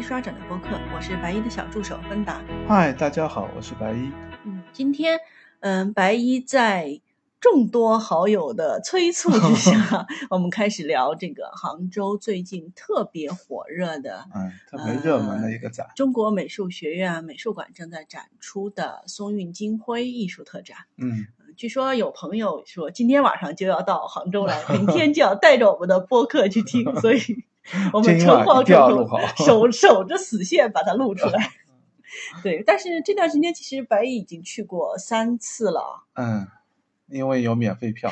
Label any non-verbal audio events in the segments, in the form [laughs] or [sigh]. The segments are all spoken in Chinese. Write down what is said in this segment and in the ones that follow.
一刷展的播客，我是白衣的小助手芬达。嗨，大家好，我是白衣。嗯，今天，嗯，白衣在众多好友的催促之下，[laughs] 我们开始聊这个杭州最近特别火热的，嗯，特别热门的一个展——中国美术学院美术馆正在展出的松韵金辉艺术特展。嗯，据说有朋友说今天晚上就要到杭州来，明天就要带着我们的播客去听，所以。[laughs] 我们诚惶诚恐，[laughs] 守守着死线把它录出来。[laughs] 对，但是这段时间其实白蚁已经去过三次了。嗯，因为有免费票，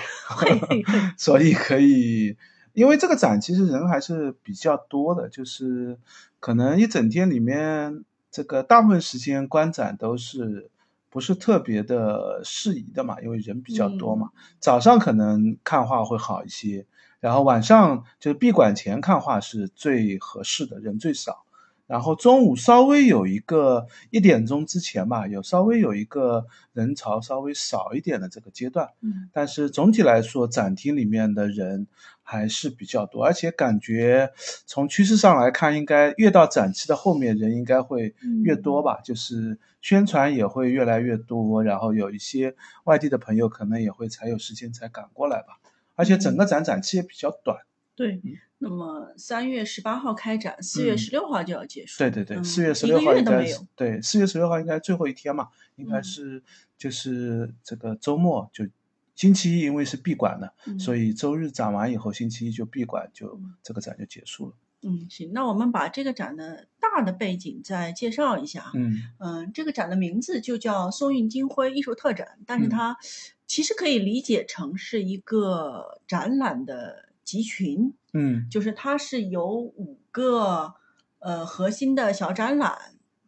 所以可以。因为这个展其实人还是比较多的，就是可能一整天里面，这个大部分时间观展都是不是特别的适宜的嘛，因为人比较多嘛。早上可能看画会好一些。然后晚上就是闭馆前看画是最合适的，人最少。然后中午稍微有一个一点钟之前吧，有稍微有一个人潮稍微少一点的这个阶段。嗯，但是总体来说，展厅里面的人还是比较多，而且感觉从趋势上来看，应该越到展期的后面，人应该会越多吧。就是宣传也会越来越多，然后有一些外地的朋友可能也会才有时间才赶过来吧。而且整个展展期也比较短，对。那么三月十八号开展，四月十六号就要结束。对对对，四月十六号应该对，四月十六号应该最后一天嘛，应该是就是这个周末，就星期一，因为是闭馆的，所以周日展完以后，星期一就闭馆，就这个展就结束了。嗯，行，那我们把这个展的大的背景再介绍一下。嗯嗯，这个展的名字就叫松韵金辉艺术特展，但是它。其实可以理解成是一个展览的集群，嗯，就是它是由五个呃核心的小展览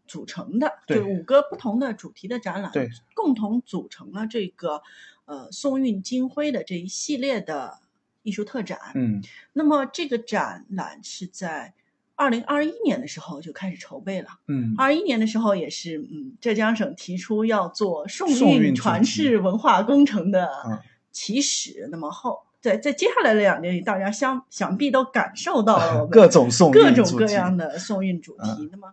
组成的，就五个不同的主题的展览，对，共同组成了这个呃松韵金辉的这一系列的艺术特展，嗯，那么这个展览是在。二零二一年的时候就开始筹备了，嗯，二一年的时候也是，嗯，浙江省提出要做宋韵传世文化工程的起始，那么后在在接下来的两年里，大家想想必都感受到了 [laughs] 各种宋各种各样的宋韵主题。那么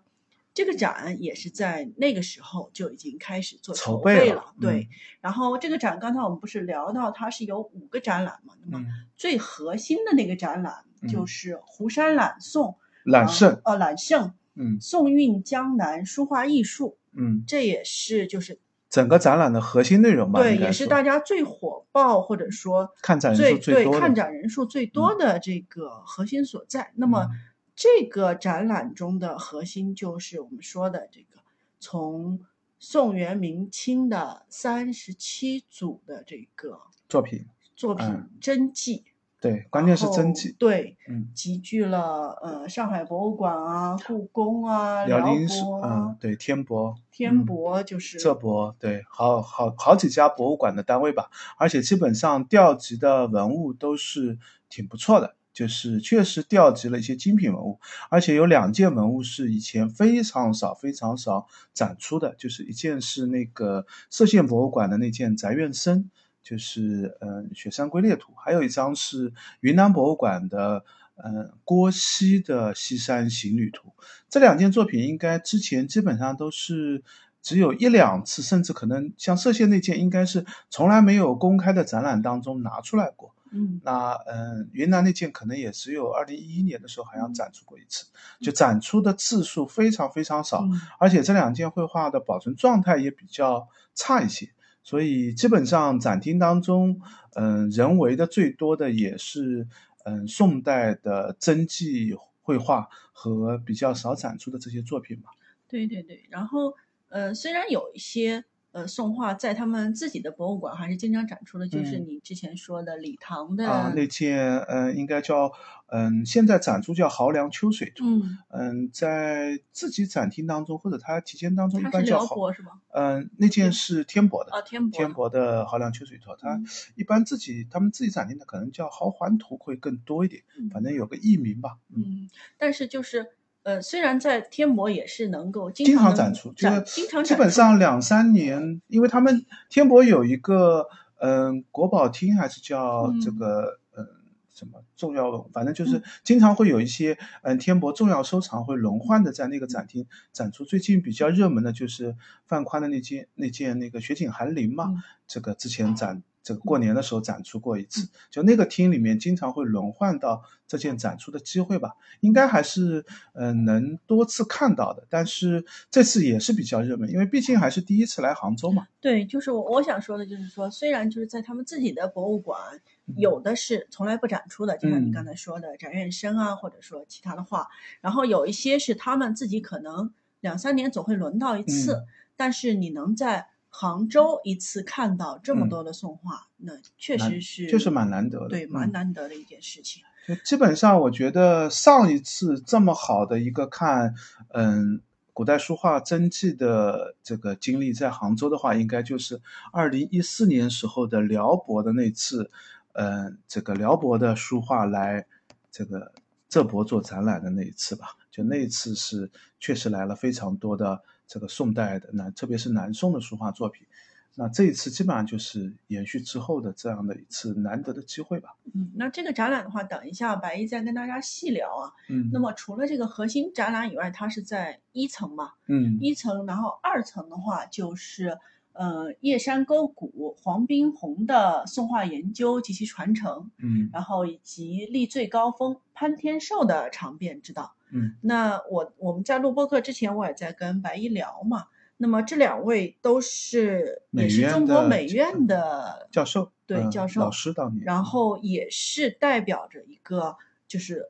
这个展也是在那个时候就已经开始做筹备了，对。然后这个展刚才我们不是聊到它是有五个展览嘛？那么最核心的那个展览就是湖山揽宋。揽胜哦，揽胜，嗯，宋韵江南书画艺术，嗯，这也是就是整个展览的核心内容吧？对，也是大家最火爆或者说看展人数最多、看展人数最多的这个核心所在。那么这个展览中的核心就是我们说的这个从宋元明清的三十七组的这个作品作品真迹。对，关键是真迹。对，嗯，集聚了呃上海博物馆啊、故宫啊、辽宁省，嗯，对，天博，天博就是浙博，对，好好好几家博物馆的单位吧，而且基本上调集的文物都是挺不错的，就是确实调集了一些精品文物，而且有两件文物是以前非常少、非常少展出的，就是一件是那个歙县博物馆的那件宅院生。就是嗯，雪山龟裂图，还有一张是云南博物馆的嗯郭熙的西山行旅图。这两件作品应该之前基本上都是只有一两次，甚至可能像歙县那件，应该是从来没有公开的展览当中拿出来过。嗯，那嗯，云南那件可能也只有二零一一年的时候好像展出过一次，就展出的次数非常非常少，而且这两件绘画的保存状态也比较差一些。所以基本上展厅当中，嗯，人为的最多的也是嗯宋代的真迹绘画和比较少展出的这些作品吧。对对对，然后呃，虽然有一些。呃，宋画在他们自己的博物馆还是经常展出的，就是你之前说的李唐的啊那件，嗯，应该叫嗯，现在展出叫濠梁秋水图，嗯嗯，在自己展厅当中或者他题间当中一般叫濠是吧？嗯，那件是天博的啊，天博天博的濠梁秋水图，他一般自己他们自己展厅的可能叫濠环图会更多一点，反正有个艺名吧。嗯，但是就是。呃，虽然在天博也是能够经常展出，就是基本上两三年，因为他们天博有一个嗯国宝厅，还是叫这个嗯什么重要文，反正就是经常会有一些嗯天博重要收藏会轮换的在那个展厅展出。最近比较热门的就是范宽的那件那件那个雪景寒林嘛，这个之前展。这个过年的时候展出过一次，就那个厅里面经常会轮换到这件展出的机会吧，应该还是嗯能多次看到的。但是这次也是比较热门，因为毕竟还是第一次来杭州嘛。对，就是我我想说的就是说，虽然就是在他们自己的博物馆有的是从来不展出的，就像你刚才说的展院生啊，或者说其他的画，然后有一些是他们自己可能两三年总会轮到一次，但是你能在。杭州一次看到这么多的宋画，那确实是就是蛮难得的，对，蛮难得的一件事情。就基本上，我觉得上一次这么好的一个看，嗯，古代书画真迹的这个经历，在杭州的话，应该就是二零一四年时候的辽博的那次，嗯，这个辽博的书画来这个浙博做展览的那一次吧。就那一次是确实来了非常多的。这个宋代的南，特别是南宋的书画作品，那这一次基本上就是延续之后的这样的一次难得的机会吧。嗯，那这个展览的话，等一下白衣再跟大家细聊啊。嗯，那么除了这个核心展览以外，它是在一层嘛？嗯，一层，然后二层的话就是，呃，叶山沟谷黄宾虹的宋画研究及其传承。嗯，然后以及立最高峰潘天寿的长变之道。嗯，那我我们在录播课之前，我也在跟白一聊嘛。那么这两位都是也是中国美院的教授，对教授老师当年，然后也是代表着一个就是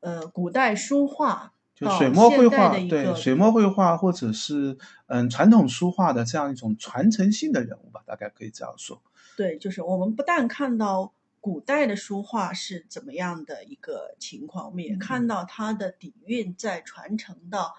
呃古代书画就水墨绘画对水墨绘画或者是嗯传统书画的这样一种传承性的人物吧，大概可以这样说。对，就是我们不但看到。古代的书画是怎么样的一个情况？我们也看到它的底蕴在传承到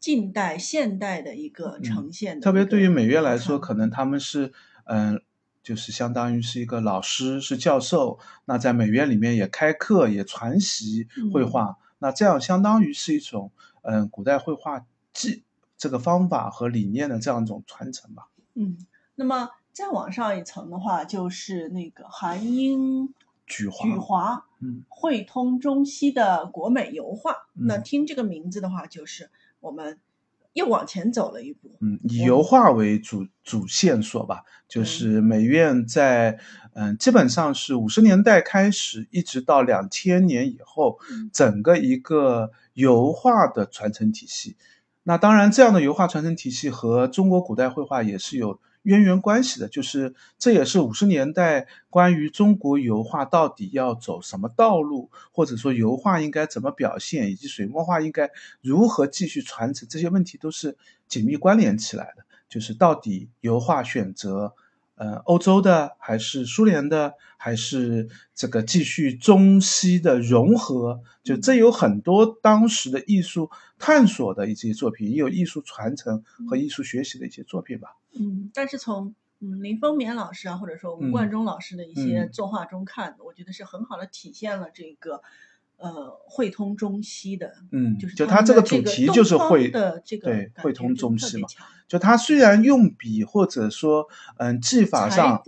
近代、现代的一个呈现。特别对于美院来说，可能他们是嗯，就是相当于是一个老师，是教授。那在美院里面也开课，也传习绘画。那这样相当于是一种嗯，古代绘画技这个方法和理念的这样一种传承吧。嗯，那么。再往上一层的话，就是那个韩英举华举华，嗯，汇通中西的国美油画。那听这个名字的话，就是我们又往前走了一步。嗯，以油画为主主线索吧，就是美院在嗯，基本上是五十年代开始，一直到两千年以后，整个一个油画的传承体系。那当然，这样的油画传承体系和中国古代绘画也是有。渊源关系的，就是这也是五十年代关于中国油画到底要走什么道路，或者说油画应该怎么表现，以及水墨画应该如何继续传承，这些问题都是紧密关联起来的。就是到底油画选择。呃，欧洲的还是苏联的，还是这个继续中西的融合，就这有很多当时的艺术探索的一些作品，也有艺术传承和艺术学习的一些作品吧。嗯，但是从嗯林风眠老师啊，或者说吴冠中老师的一些作画中看，我觉得是很好的体现了这个。呃，汇通中西的，嗯，就是就它这个主题就是汇的这个对汇通中西嘛。就它虽然用笔或者说嗯技法上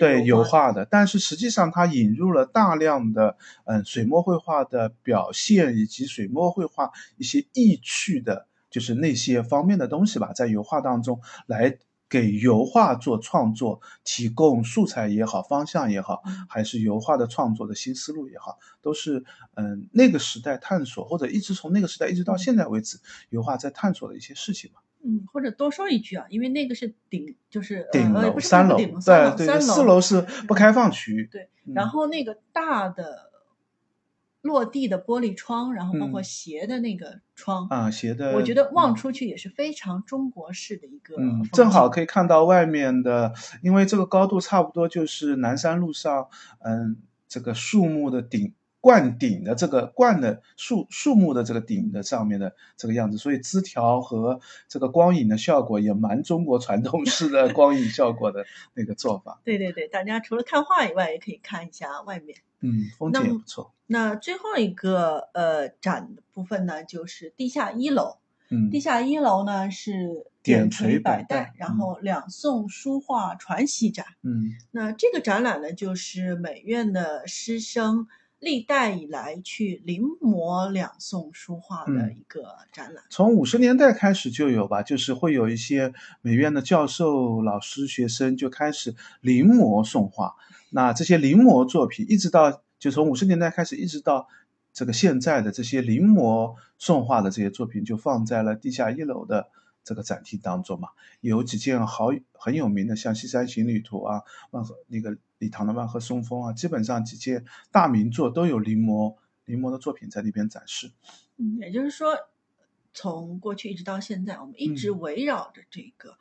对油画的，但是实际上它引入了大量的嗯水墨绘画的表现以及水墨绘画一些意趣的，就是那些方面的东西吧，在油画当中来。给油画做创作提供素材也好，方向也好，还是油画的创作的新思路也好，都是嗯那个时代探索，或者一直从那个时代一直到现在为止，油画在探索的一些事情嘛。嗯，或者多说一句啊，因为那个是顶，就是顶楼三楼，对对，四楼是不开放区域。对，然后那个大的。落地的玻璃窗，然后包括斜的那个窗啊，斜的，我觉得望出去也是非常中国式的一个，嗯，正好可以看到外面的，因为这个高度差不多就是南山路上，嗯，这个树木的顶冠顶的这个冠的树树木的这个顶的上面的这个样子，所以枝条和这个光影的效果也蛮中国传统式的光影效果的那个做法。[laughs] 对对对，大家除了看画以外，也可以看一下外面。嗯，风景也不错。那最后一个呃展的部分呢，就是地下一楼。嗯，地下一楼呢是点锤百代，然后两宋书画传习展。嗯，那这个展览呢，就是美院的师生历代以来去临摹两宋书画的一个展览。从五十年代开始就有吧，就是会有一些美院的教授、老师、学生就开始临摹宋画。那这些临摹作品，一直到就从五十年代开始，一直到这个现在的这些临摹宋画的这些作品，就放在了地下一楼的这个展厅当中嘛。有几件好很有名的，像《西山行旅图》啊，万和那个李唐的《万壑松风》啊，基本上几届大名作都有临摹临摹的作品在那边展示。嗯，也就是说，从过去一直到现在，我们一直围绕着这个。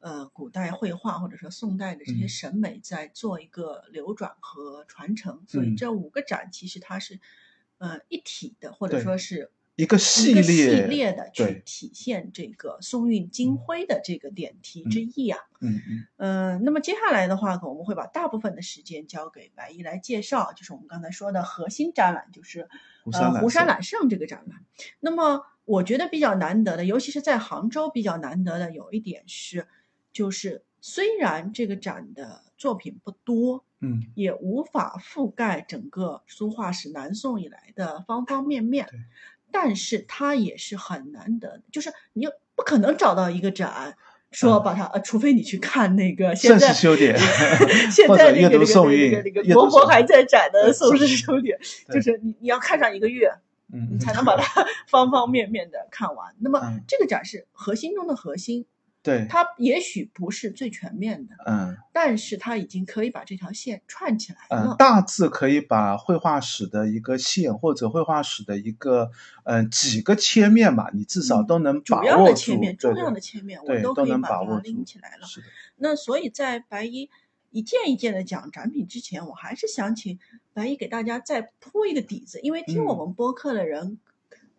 呃，古代绘画或者说宋代的这些审美在做一个流转和传承，所以这五个展其实它是呃一体的，或者说是一个系列系列的去体现这个宋韵金辉的这个点题之意啊。嗯嗯。呃，那么接下来的话，我们会把大部分的时间交给白衣来介绍，就是我们刚才说的核心展览，就是呃湖山揽胜这个展览。那么我觉得比较难得的，尤其是在杭州比较难得的有一点是。就是虽然这个展的作品不多，嗯，也无法覆盖整个书画史南宋以来的方方面面，但是它也是很难得。就是你不可能找到一个展，说把它呃，除非你去看那个现在修典，[laughs] [laughs] 现在那个那个那个那个国博还在展的宋氏修典，就是你你要看上一个月，嗯，你才能把它 [laughs] 方方面面的看完。那么这个展是核心中的核心。对，它也许不是最全面的，嗯，但是它已经可以把这条线串起来了，大致可以把绘画史的一个线或者绘画史的一个，嗯，几个切面吧，你至少都能把握住，主要的切面，重要的切面，我都可以把它拎起来了。那所以在白衣一件一件的讲展品之前，我还是想请白衣给大家再铺一个底子，因为听我们播客的人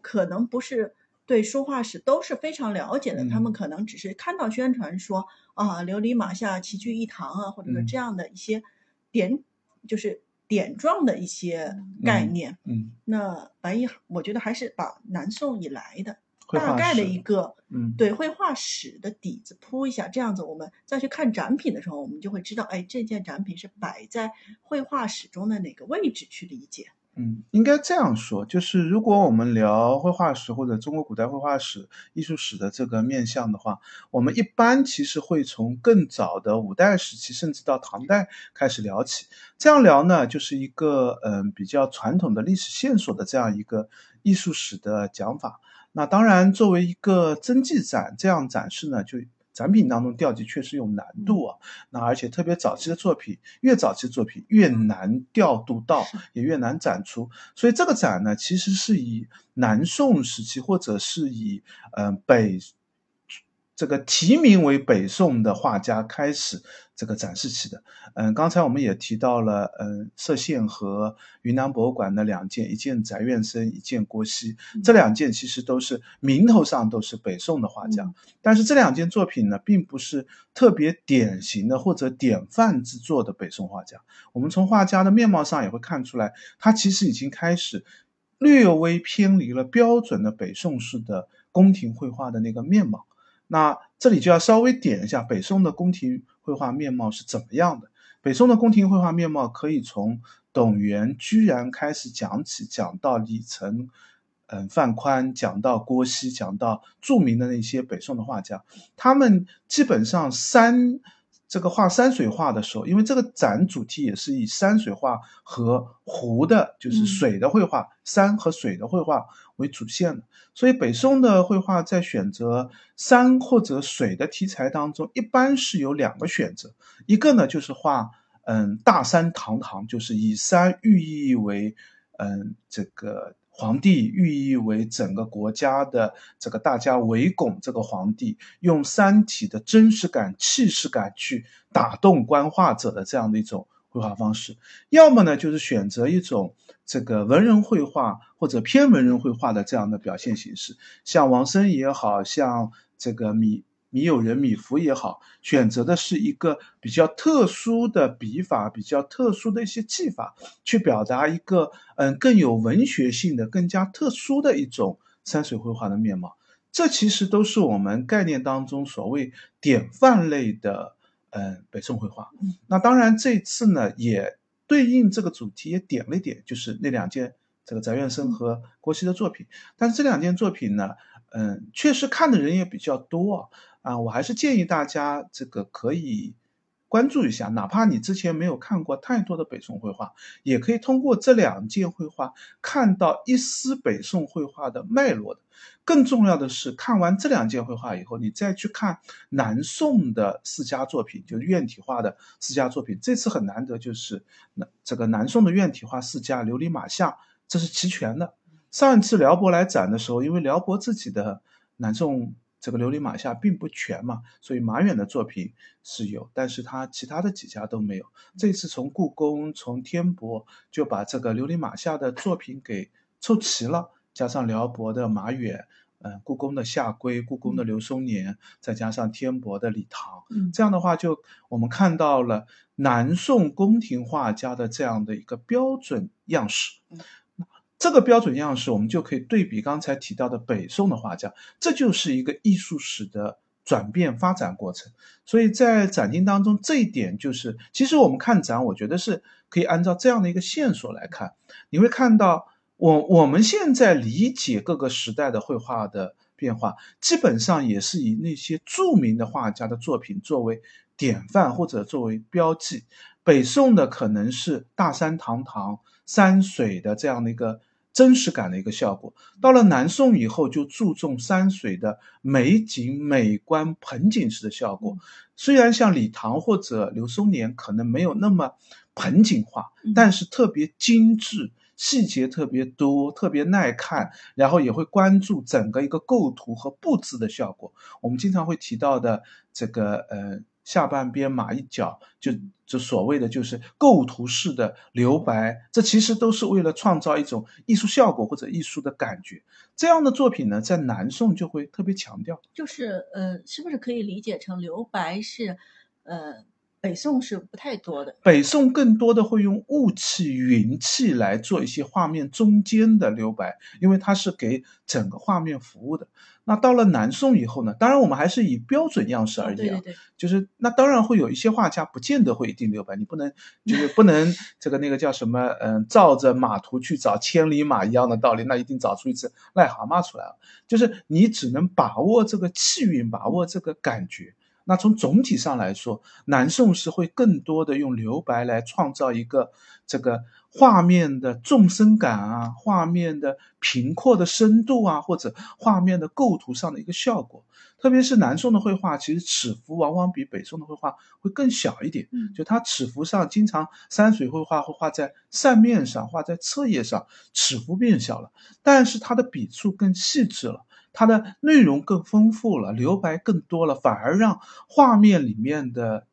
可能不是。对书画史都是非常了解的，他们可能只是看到宣传说啊，琉璃马下齐聚一堂啊，或者说这样的一些点，就是点状的一些概念。嗯，那白衣，我觉得还是把南宋以来的大概的一个，嗯，对绘画史的底子铺一下，这样子我们再去看展品的时候，我们就会知道，哎，这件展品是摆在绘画史中的哪个位置去理解。嗯，应该这样说，就是如果我们聊绘画史或者中国古代绘画史、艺术史的这个面向的话，我们一般其实会从更早的五代时期，甚至到唐代开始聊起。这样聊呢，就是一个嗯比较传统的历史线索的这样一个艺术史的讲法。那当然，作为一个真迹展这样展示呢，就。展品当中调集确实有难度啊，那而且特别早期的作品，越早期的作品越难调度到，也越难展出。所以这个展呢，其实是以南宋时期或者是以嗯北。这个题名为北宋的画家开始这个展示起的，嗯，刚才我们也提到了，嗯，歙县和云南博物馆的两件，一件翟院生，一件郭熙，这两件其实都是名头上都是北宋的画家，但是这两件作品呢，并不是特别典型的或者典范之作的北宋画家。我们从画家的面貌上也会看出来，他其实已经开始略微偏离了标准的北宋式的宫廷绘画的那个面貌。那这里就要稍微点一下北宋的宫廷绘画面貌是怎么样的。北宋的宫廷绘画面貌可以从董源、居然开始讲起，讲到李成，嗯，范宽，讲到郭熙，讲到著名的那些北宋的画家，他们基本上三。这个画山水画的时候，因为这个展主题也是以山水画和湖的，就是水的绘画，山和水的绘画为主线的，所以北宋的绘画在选择山或者水的题材当中，一般是有两个选择，一个呢就是画，嗯，大山堂堂，就是以山寓意为，嗯，这个。皇帝寓意为整个国家的这个大家围拱这个皇帝，用山体的真实感、气势感去打动观画者的这样的一种绘画方式；要么呢，就是选择一种这个文人绘画或者偏文人绘画的这样的表现形式，像王生也好像这个米。米友人、米芾也好，选择的是一个比较特殊的笔法，比较特殊的一些技法，去表达一个嗯更有文学性的、更加特殊的一种山水绘画的面貌。这其实都是我们概念当中所谓典范类的嗯北宋绘画。那当然这次呢，也对应这个主题也点了一点，就是那两件这个翟院生和郭熙的作品。但是这两件作品呢，嗯，确实看的人也比较多啊。啊我还是建议大家这个可以。关注一下，哪怕你之前没有看过太多的北宋绘画，也可以通过这两件绘画看到一丝北宋绘画的脉络的。更重要的是，看完这两件绘画以后，你再去看南宋的四家作品，就是院体画的四家作品。这次很难得，就是那这个南宋的院体画四家琉璃马下，这是齐全的。上一次辽博来展的时候，因为辽博自己的南宋。这个琉璃马下并不全嘛，所以马远的作品是有，但是他其他的几家都没有。这次从故宫、从天博就把这个琉璃马下的作品给凑齐了，加上辽博的马远，嗯，故宫的夏圭、故宫的刘松年，再加上天博的李唐，嗯，这样的话就我们看到了南宋宫廷画家的这样的一个标准样式。这个标准样式，我们就可以对比刚才提到的北宋的画家，这就是一个艺术史的转变发展过程。所以在展厅当中，这一点就是，其实我们看展，我觉得是可以按照这样的一个线索来看，你会看到，我我们现在理解各个时代的绘画的变化，基本上也是以那些著名的画家的作品作为典范或者作为标记。北宋的可能是大山堂堂山水的这样的一个。真实感的一个效果，到了南宋以后，就注重山水的美景、美观、盆景式的效果。虽然像李唐或者刘松年可能没有那么盆景化，但是特别精致，细节特别多，特别耐看。然后也会关注整个一个构图和布置的效果。我们经常会提到的这个，呃。下半边马一脚，就就所谓的就是构图式的留白，这其实都是为了创造一种艺术效果或者艺术的感觉。这样的作品呢，在南宋就会特别强调。就是呃，是不是可以理解成留白是，呃。北宋是不太多的，北宋更多的会用雾气、云气来做一些画面中间的留白，因为它是给整个画面服务的。那到了南宋以后呢？当然我们还是以标准样式而言，对对对，就是那当然会有一些画家不见得会一定留白，你不能就是不能 [laughs] 这个那个叫什么嗯，照着马图去找千里马一样的道理，那一定找出一只癞蛤蟆出来了。就是你只能把握这个气韵，把握这个感觉。那从总体上来说，南宋是会更多的用留白来创造一个这个画面的纵深感啊，画面的平阔的深度啊，或者画面的构图上的一个效果。特别是南宋的绘画，其实尺幅往往比北宋的绘画会更小一点。嗯，就它尺幅上经常山水绘画会画在扇面上，画在侧页上，尺幅变小了，但是它的笔触更细致了。它的内容更丰富了，留白更多了，反而让画面里面的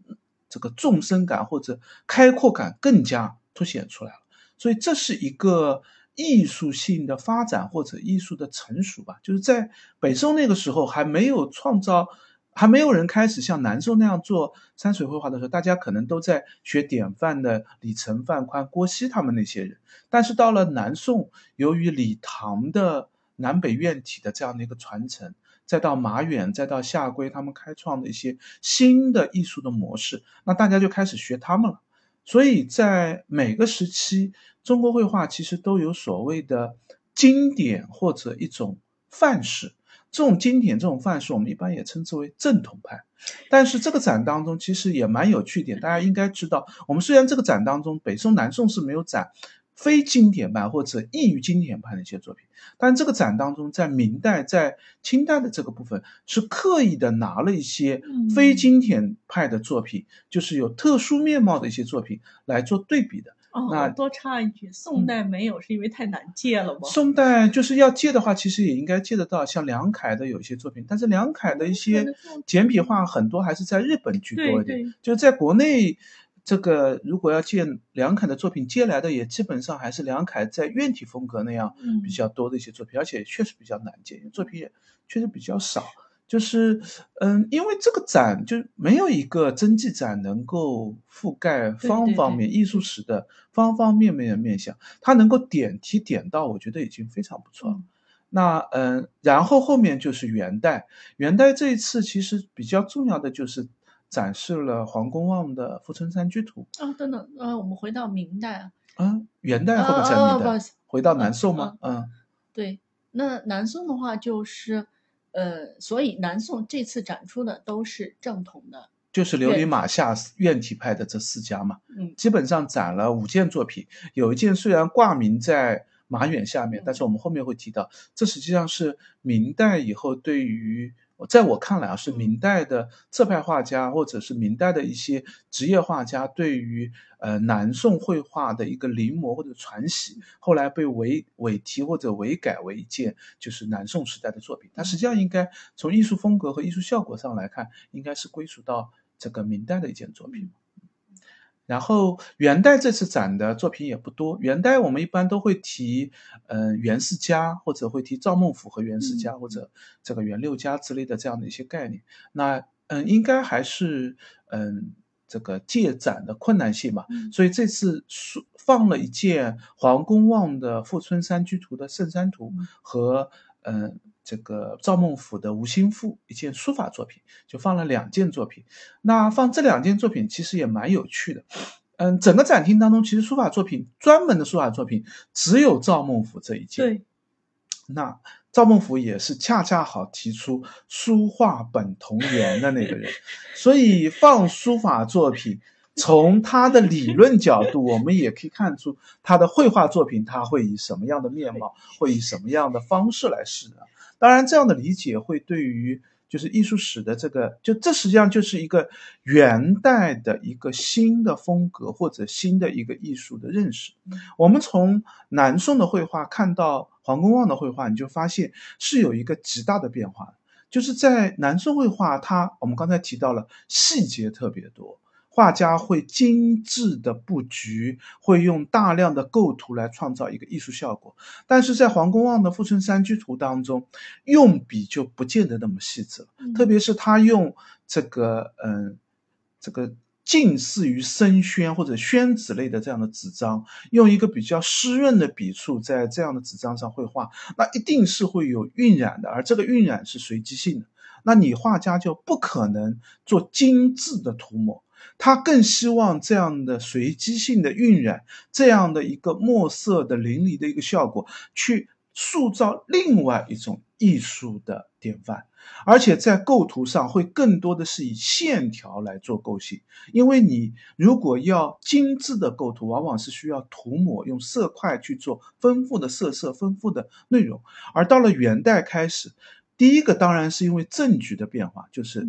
这个纵深感或者开阔感更加凸显出来了。所以这是一个艺术性的发展或者艺术的成熟吧。就是在北宋那个时候还没有创造，还没有人开始像南宋那样做山水绘画的时候，大家可能都在学典范的李成、范宽、郭熙他们那些人。但是到了南宋，由于李唐的南北院体的这样的一个传承，再到马远，再到夏圭，他们开创的一些新的艺术的模式，那大家就开始学他们了。所以在每个时期，中国绘画其实都有所谓的经典或者一种范式。这种经典、这种范式，我们一般也称之为正统派。但是这个展当中其实也蛮有趣点，大家应该知道，我们虽然这个展当中北宋、南宋是没有展。非经典派或者异于经典派的一些作品，但这个展当中，在明代、在清代的这个部分，是刻意的拿了一些非经典派的作品，就是有特殊面貌的一些作品来做对比的。哦，那多插一句，宋代没有是因为太难借了吗？宋代就是要借的话，其实也应该借得到，像梁凯的有一些作品，但是梁凯的一些简笔画很多还是在日本居多一点，就是在国内。这个如果要借梁凯的作品，借来的也基本上还是梁凯在院体风格那样比较多的一些作品，而且确实比较难借，作品也确实比较少。就是，嗯，因为这个展就没有一个真迹展能够覆盖方方面艺术史的方方面面的面相，它能够点题点到，我觉得已经非常不错了。那嗯，然后后面就是元代，元代这一次其实比较重要的就是。展示了黄公望的《富春山居图》。哦，等等，呃，我们回到明代啊。嗯，元代或者在明代？回到南宋吗？嗯，对。那南宋的话，就是呃，所以南宋这次展出的都是正统的，就是琉璃马下院体派的这四家嘛。嗯，基本上展了五件作品，有一件虽然挂名在马远下面，但是我们后面会提到，这实际上是明代以后对于。在我看来啊，是明代的侧派画家，或者是明代的一些职业画家，对于呃南宋绘画的一个临摹或者传习，后来被伪伪提或者伪改为一件就是南宋时代的作品。它实际上应该从艺术风格和艺术效果上来看，应该是归属到这个明代的一件作品。然后元代这次展的作品也不多。元代我们一般都会提，嗯，元世家或者会提赵孟頫和袁世家或者这个元六家之类的这样的一些概念。那嗯，应该还是嗯这个借展的困难性嘛。所以这次放了一件黄公望的《富春山居图》的《圣山图》和嗯。这个赵孟頫的《吴兴赋》一件书法作品，就放了两件作品。那放这两件作品其实也蛮有趣的。嗯，整个展厅当中，其实书法作品专门的书法作品只有赵孟頫这一件。对。那赵孟頫也是恰恰好提出“书画本同源”的那个人，所以放书法作品，从他的理论角度，我们也可以看出他的绘画作品他会以什么样的面貌，会以什么样的方式来示人。当然，这样的理解会对于就是艺术史的这个，就这实际上就是一个元代的一个新的风格或者新的一个艺术的认识。我们从南宋的绘画看到黄公望的绘画，你就发现是有一个极大的变化，就是在南宋绘画，它我们刚才提到了细节特别多。画家会精致的布局，会用大量的构图来创造一个艺术效果。但是在黄公望的《富春山居图》当中，用笔就不见得那么细致了。特别是他用这个，嗯，这个近似于生宣或者宣纸类的这样的纸张，用一个比较湿润的笔触在这样的纸张上绘画，那一定是会有晕染的，而这个晕染是随机性的。那你画家就不可能做精致的涂抹。他更希望这样的随机性的晕染，这样的一个墨色的淋漓的一个效果，去塑造另外一种艺术的典范，而且在构图上会更多的是以线条来做构型，因为你如果要精致的构图，往往是需要涂抹，用色块去做丰富的色色、丰富的内容。而到了元代开始，第一个当然是因为政局的变化，就是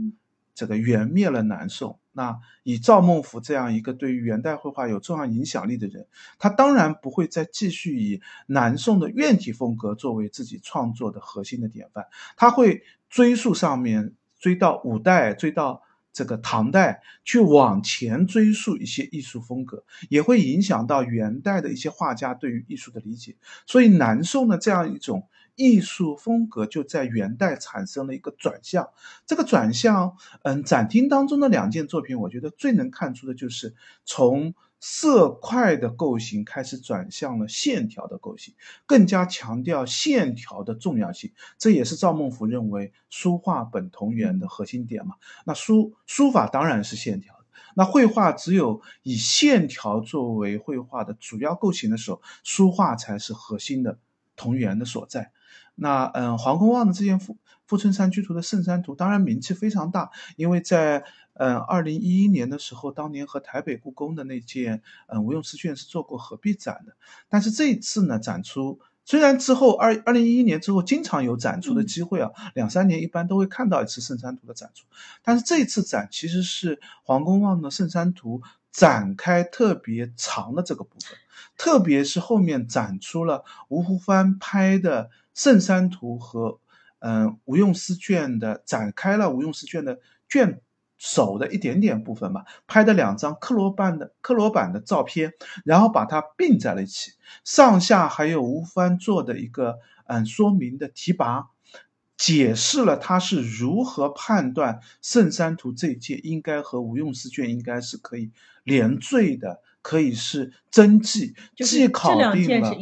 这个元灭了南宋。那以赵孟頫这样一个对于元代绘画有重要影响力的人，他当然不会再继续以南宋的院体风格作为自己创作的核心的典范，他会追溯上面，追到五代，追到这个唐代，去往前追溯一些艺术风格，也会影响到元代的一些画家对于艺术的理解。所以南宋的这样一种。艺术风格就在元代产生了一个转向，这个转向，嗯，展厅当中的两件作品，我觉得最能看出的就是从色块的构型开始转向了线条的构型，更加强调线条的重要性。这也是赵孟頫认为书画本同源的核心点嘛。那书书法当然是线条，那绘画只有以线条作为绘画的主要构型的时候，书画才是核心的同源的所在。那嗯，黄公望的这件《富富春山居图》的《圣山图》当然名气非常大，因为在嗯二零一一年的时候，当年和台北故宫的那件嗯无用诗卷是做过合璧展的。但是这一次呢，展出虽然之后二二零一一年之后经常有展出的机会啊，两三年一般都会看到一次《圣山图》的展出，但是这一次展其实是黄公望的《圣山图》展开特别长的这个部分，特别是后面展出了吴湖帆拍的。圣山图和，嗯，吴用诗卷的展开了吴用诗卷的卷首的一点点部分吧，拍的两张克罗版的克罗版的照片，然后把它并在了一起，上下还有吴帆做的一个嗯说明的题跋，解释了他是如何判断圣山图这一届应该和吴用诗卷应该是可以连缀的。可以是真迹，既考定了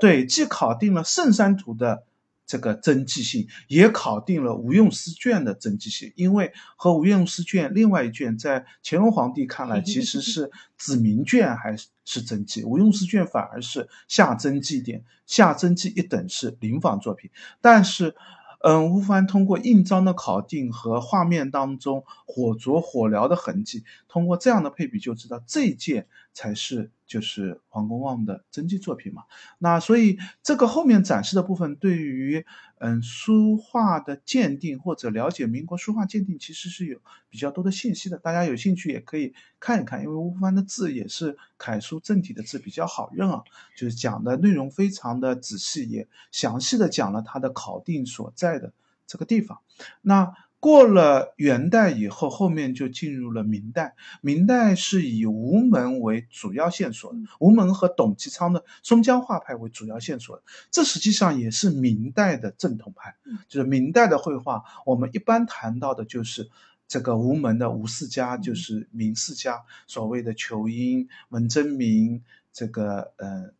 对，既考定了圣山图的这个真迹性，也考定了无用诗卷的真迹性。因为和无用诗卷另外一卷在乾隆皇帝看来其实是 [laughs] 子明卷还是真迹，无用诗卷反而是下真迹点，下真迹一等是临仿作品。但是，嗯，吴凡通过印章的考定和画面当中火灼火燎的痕迹，通过这样的配比就知道这件才是。就是黄公望的真迹作品嘛，那所以这个后面展示的部分，对于嗯书画的鉴定或者了解民国书画鉴定，其实是有比较多的信息的。大家有兴趣也可以看一看，因为吴凡的字也是楷书正体的字，比较好认啊。就是讲的内容非常的仔细，也详细的讲了他的考定所在的这个地方。那。过了元代以后，后面就进入了明代。明代是以吴门为主要线索的，吴门和董其昌的松江画派为主要线索的。这实际上也是明代的正统派，就是明代的绘画。我们一般谈到的就是这个吴门的吴四家，就是明四家，所谓的仇英、文征明，这个呃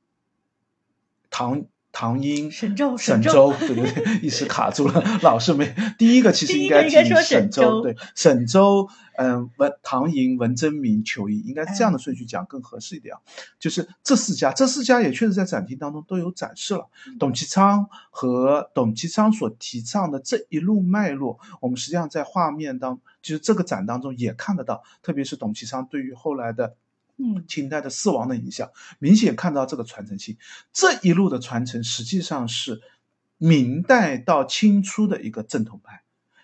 唐。唐英、沈周、沈周，对对对，一时卡住了，老是没。第一个其实应该提沈周，对，沈周，嗯，文唐寅、文征明、裘英，应该这样的顺序讲更合适一点啊。就是这四家，这四家也确实在展厅当中都有展示了。董其昌和董其昌所提倡的这一路脉络，我们实际上在画面当，就是这个展当中也看得到，特别是董其昌对于后来的。嗯，清代的四王的影响明显看到这个传承性，这一路的传承实际上是明代到清初的一个正统派。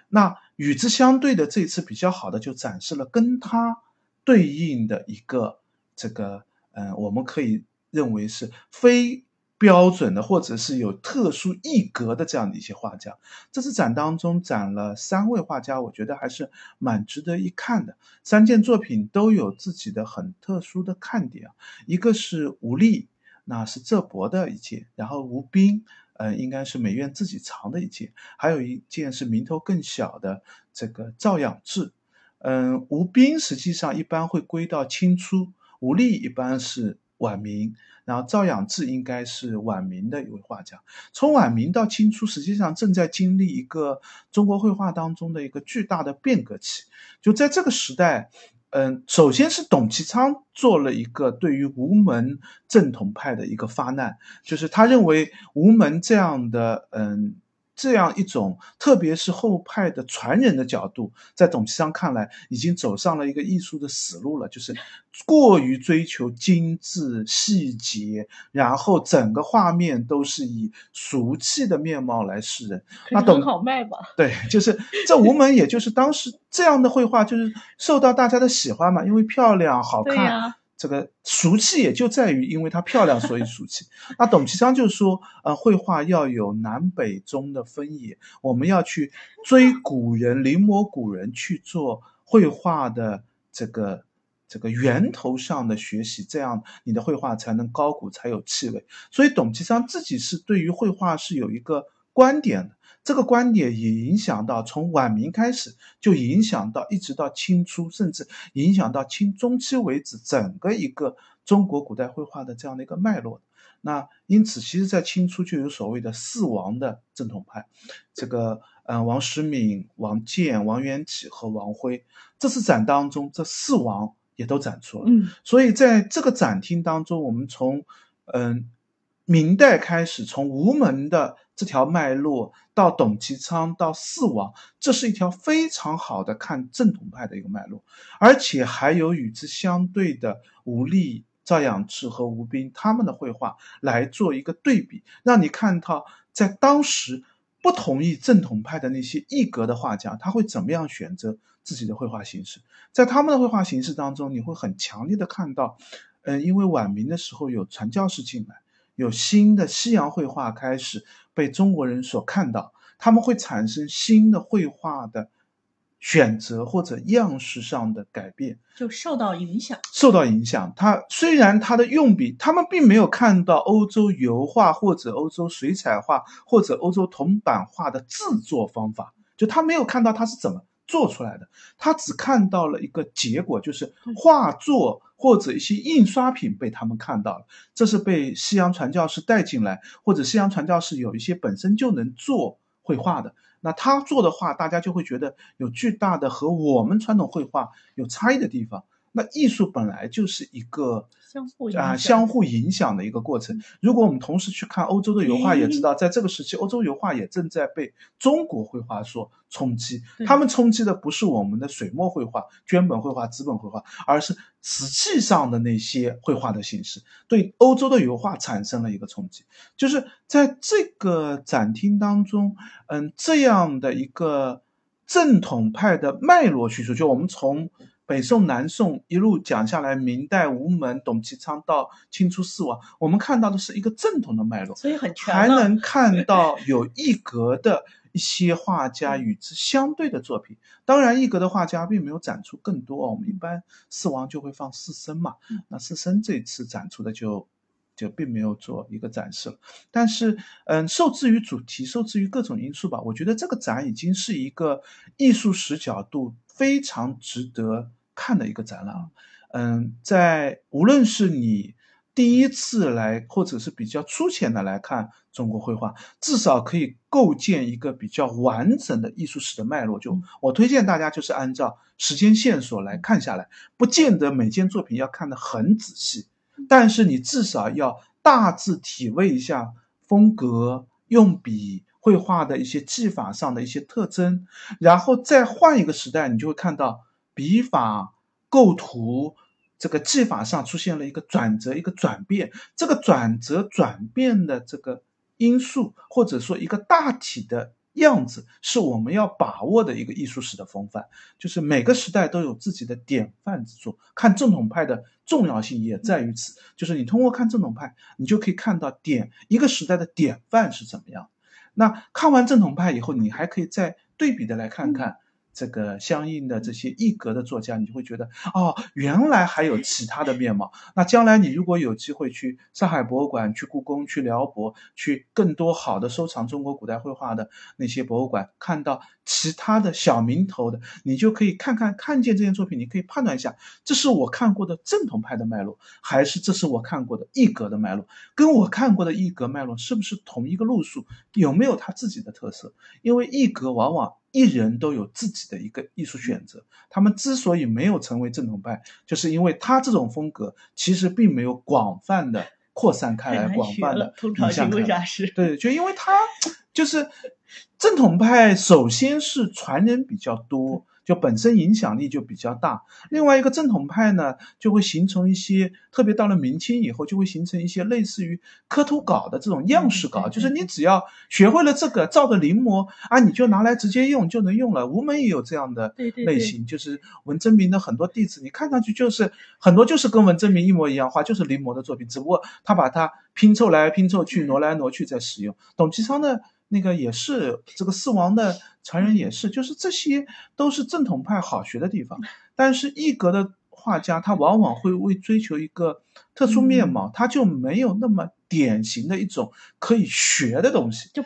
那与之相对的，这次比较好的就展示了跟他对应的一个这个，嗯，我们可以认为是非。标准的，或者是有特殊一格的这样的一些画家，这次展当中展了三位画家，我觉得还是蛮值得一看的。三件作品都有自己的很特殊的看点啊，一个是吴立，那是浙博的一件；然后吴斌，嗯，应该是美院自己藏的一件；还有一件是名头更小的这个赵养志。嗯，吴斌实际上一般会归到清初，吴立一般是晚明。然后赵养志应该是晚明的一位画家，从晚明到清初，实际上正在经历一个中国绘画当中的一个巨大的变革期。就在这个时代，嗯，首先是董其昌做了一个对于吴门正统派的一个发难，就是他认为吴门这样的，嗯。这样一种，特别是后派的传人的角度，在董其昌看来，已经走上了一个艺术的死路了，就是过于追求精致细节，然后整个画面都是以俗气的面貌来示人。那董好卖吧？对，就是 [laughs] 这无门，也就是当时这样的绘画，就是受到大家的喜欢嘛，因为漂亮好看。这个俗气也就在于，因为它漂亮，所以俗气。那董其昌就说，呃，绘画要有南北中的分野，我们要去追古人、临摹古人去做绘画的这个这个源头上的学习，这样你的绘画才能高古，才有气味。所以董其昌自己是对于绘画是有一个观点的。这个观点也影响到从晚明开始，就影响到一直到清初，甚至影响到清中期为止，整个一个中国古代绘画的这样的一个脉络。那因此，其实，在清初就有所谓的四王的正统派，这个，嗯，王时敏、王建、王元启和王辉。这次展当中，这四王也都展出了。嗯，所以在这个展厅当中，我们从，嗯。明代开始，从吴门的这条脉络到董其昌到四王，这是一条非常好的看正统派的一个脉络，而且还有与之相对的吴立、赵养志和吴斌他们的绘画来做一个对比，让你看到在当时不同意正统派的那些艺格的画家，他会怎么样选择自己的绘画形式。在他们的绘画形式当中，你会很强烈的看到，嗯，因为晚明的时候有传教士进来。有新的西洋绘画开始被中国人所看到，他们会产生新的绘画的选择或者样式上的改变，就受到影响。受到影响，他虽然他的用笔，他们并没有看到欧洲油画或者欧洲水彩画或者欧洲铜版画的制作方法，就他没有看到它是怎么做出来的，他只看到了一个结果，就是画作。或者一些印刷品被他们看到了，这是被西洋传教士带进来，或者西洋传教士有一些本身就能做绘画的，那他做的画，大家就会觉得有巨大的和我们传统绘画有差异的地方。那艺术本来就是一个相互啊相互影响的一个过程。如果我们同时去看欧洲的油画，也知道在这个时期，欧洲油画也正在被中国绘画所冲击。他们冲击的不是我们的水墨绘画、绢本绘画、纸本绘画，而是瓷器上的那些绘画的形式，对欧洲的油画产生了一个冲击。就是在这个展厅当中，嗯，这样的一个正统派的脉络叙述，就我们从。北宋、南宋一路讲下来，明代吴门、董其昌到清初四王，我们看到的是一个正统的脉络，所以很全。还能看到有一格的一些画家与之相对的作品。当然，一格的画家并没有展出更多。我们一般四王就会放四僧嘛，那四僧这次展出的就就并没有做一个展示了。但是，嗯，受制于主题，受制于各种因素吧，我觉得这个展已经是一个艺术史角度。非常值得看的一个展览，嗯，在无论是你第一次来，或者是比较粗浅的来看中国绘画，至少可以构建一个比较完整的艺术史的脉络。就我推荐大家，就是按照时间线索来看下来，不见得每件作品要看得很仔细，但是你至少要大致体味一下风格、用笔。绘画的一些技法上的一些特征，然后再换一个时代，你就会看到笔法、构图这个技法上出现了一个转折、一个转变。这个转折转变的这个因素，或者说一个大体的样子，是我们要把握的一个艺术史的风范。就是每个时代都有自己的典范之作。看正统派的重要性也在于此，就是你通过看正统派，你就可以看到典一个时代的典范是怎么样。那看完正统派以后，你还可以再对比的来看看。这个相应的这些一格的作家，你就会觉得哦，原来还有其他的面貌。那将来你如果有机会去上海博物馆、去故宫、去辽博、去更多好的收藏中国古代绘画的那些博物馆，看到其他的小名头的，你就可以看看看见这件作品，你可以判断一下，这是我看过的正统派的脉络，还是这是我看过的一格的脉络，跟我看过的一格脉络是不是同一个路数，有没有它自己的特色？因为一格往往。一人都有自己的一个艺术选择，他们之所以没有成为正统派，就是因为他这种风格其实并没有广泛的扩散开来，广泛的影响开来。对，就因为他就是正统派，首先是传人比较多。就本身影响力就比较大，另外一个正统派呢，就会形成一些，特别到了明清以后，就会形成一些类似于科图稿的这种样式稿，就是你只要学会了这个，照着临摹啊，你就拿来直接用就能用了。吴门也有这样的类型，就是文征明的很多弟子，你看上去就是很多就是跟文征明一模一样画，就是临摹的作品，只不过他把它拼凑来拼凑去，挪来挪去再使用。董其昌呢？那个也是这个四王的传人，也是，就是这些都是正统派好学的地方。但是一格的画家，他往往会为追求一个特殊面貌，他就没有那么典型的一种可以学的东西。就。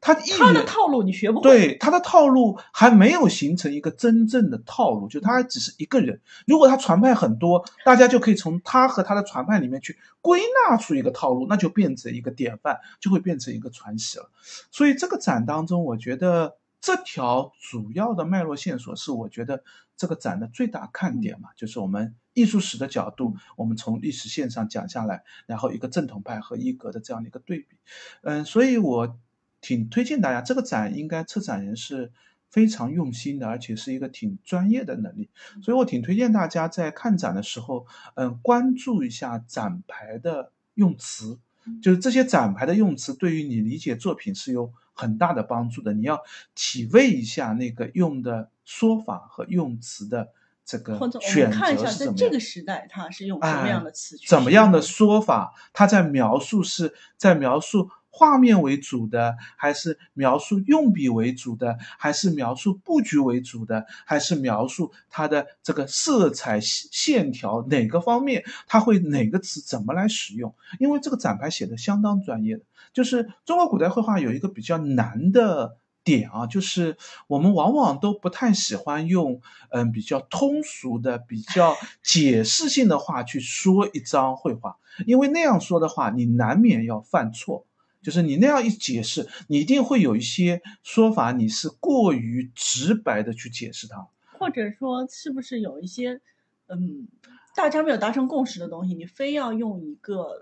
他他的套路你学不会，对他的套路还没有形成一个真正的套路，就他还只是一个人。如果他传派很多，大家就可以从他和他的传派里面去归纳出一个套路，那就变成一个典范，就会变成一个传奇了。所以这个展当中，我觉得这条主要的脉络线索是我觉得这个展的最大看点嘛，就是我们艺术史的角度，我们从历史线上讲下来，然后一个正统派和一格的这样的一个对比，嗯，所以我。挺推荐大家，这个展应该策展人是非常用心的，而且是一个挺专业的能力，所以我挺推荐大家在看展的时候，嗯，关注一下展牌的用词，就是这些展牌的用词对于你理解作品是有很大的帮助的。你要体味一下那个用的说法和用词的这个选择是怎么，在这个时代它是用什么样的词，怎么样的说法，他在描述是在描述。画面为主的，还是描述用笔为主的，还是描述布局为主的，还是描述它的这个色彩线条哪个方面？它会哪个词怎么来使用？因为这个展牌写的相当专业的，就是中国古代绘画有一个比较难的点啊，就是我们往往都不太喜欢用嗯比较通俗的、比较解释性的话去说一张绘画，因为那样说的话，你难免要犯错。就是你那样一解释，你一定会有一些说法，你是过于直白的去解释它，或者说是不是有一些嗯大家没有达成共识的东西，你非要用一个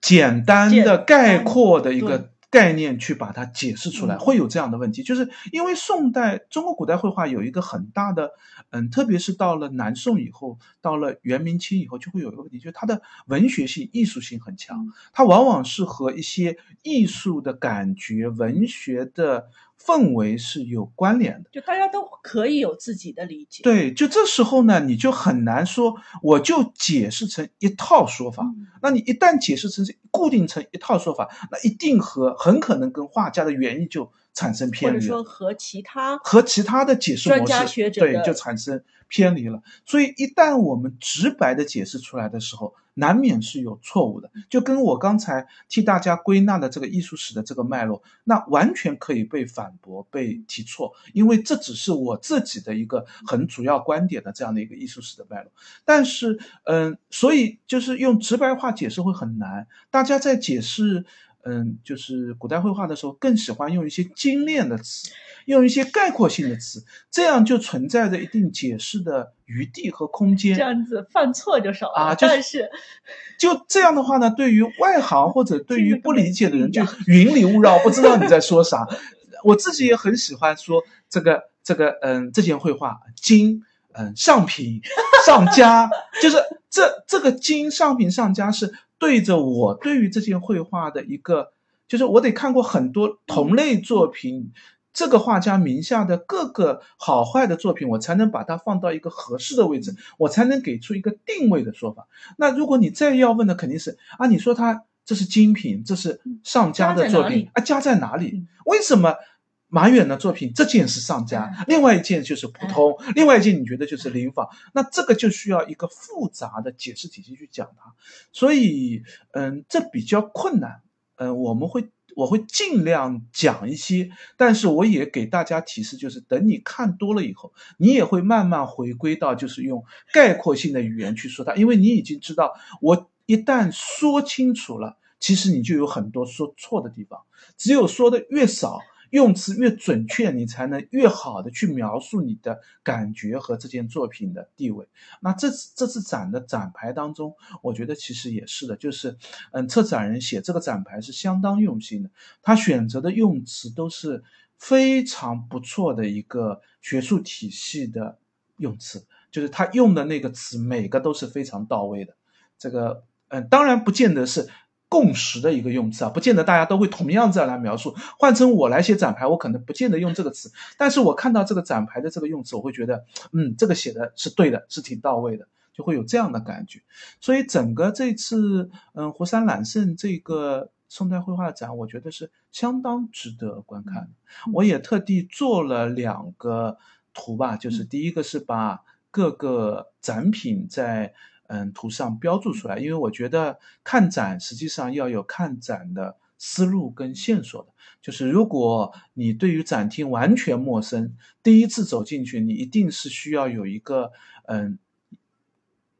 简单的概括的一个。概念去把它解释出来，会有这样的问题，就是因为宋代中国古代绘画有一个很大的，嗯，特别是到了南宋以后，到了元明清以后，就会有一个问题，就是它的文学性、艺术性很强，它往往是和一些艺术的感觉、文学的。氛围是有关联的，就大家都可以有自己的理解。对，就这时候呢，你就很难说，我就解释成一套说法。那你一旦解释成固定成一套说法，那一定和很可能跟画家的原意就产生偏离，或者说和其他和其他的解释模式对就产生偏离了。所以一旦我们直白的解释出来的时候，难免是有错误的，就跟我刚才替大家归纳的这个艺术史的这个脉络，那完全可以被反驳、被提错，因为这只是我自己的一个很主要观点的这样的一个艺术史的脉络。但是，嗯，所以就是用直白话解释会很难，大家在解释。嗯，就是古代绘画的时候，更喜欢用一些精炼的词，用一些概括性的词，这样就存在着一定解释的余地和空间。这样子犯错就少了啊。但是，就这样的话呢，对于外行或者对于不理解的人，就云里雾绕，不知道你在说啥。[laughs] 我自己也很喜欢说这个这个，嗯，这件绘画精，嗯，上品上佳，就是这这个精上品上佳是。对着我对于这件绘画的一个，就是我得看过很多同类作品，这个画家名下的各个好坏的作品，我才能把它放到一个合适的位置，我才能给出一个定位的说法。那如果你再要问的肯定是啊，你说他这是精品，这是上佳的作品啊，佳在哪里？为什么？马远的作品，这件是上佳，另外一件就是普通，另外一件你觉得就是临仿，那这个就需要一个复杂的解释体系去讲它，所以，嗯，这比较困难，嗯，我们会我会尽量讲一些，但是我也给大家提示，就是等你看多了以后，你也会慢慢回归到就是用概括性的语言去说它，因为你已经知道，我一旦说清楚了，其实你就有很多说错的地方，只有说的越少。用词越准确，你才能越好的去描述你的感觉和这件作品的地位。那这次这次展的展牌当中，我觉得其实也是的，就是，嗯，策展人写这个展牌是相当用心的，他选择的用词都是非常不错的一个学术体系的用词，就是他用的那个词每个都是非常到位的。这个，嗯，当然不见得是。共识的一个用词啊，不见得大家都会同样这样来描述。换成我来写展牌，我可能不见得用这个词，但是我看到这个展牌的这个用词，我会觉得，嗯，这个写的是对的，是挺到位的，就会有这样的感觉。所以整个这次，嗯，湖山揽胜这个宋代绘画展，我觉得是相当值得观看。我也特地做了两个图吧，就是第一个是把各个展品在。嗯，图上标注出来，因为我觉得看展实际上要有看展的思路跟线索的。就是如果你对于展厅完全陌生，第一次走进去，你一定是需要有一个嗯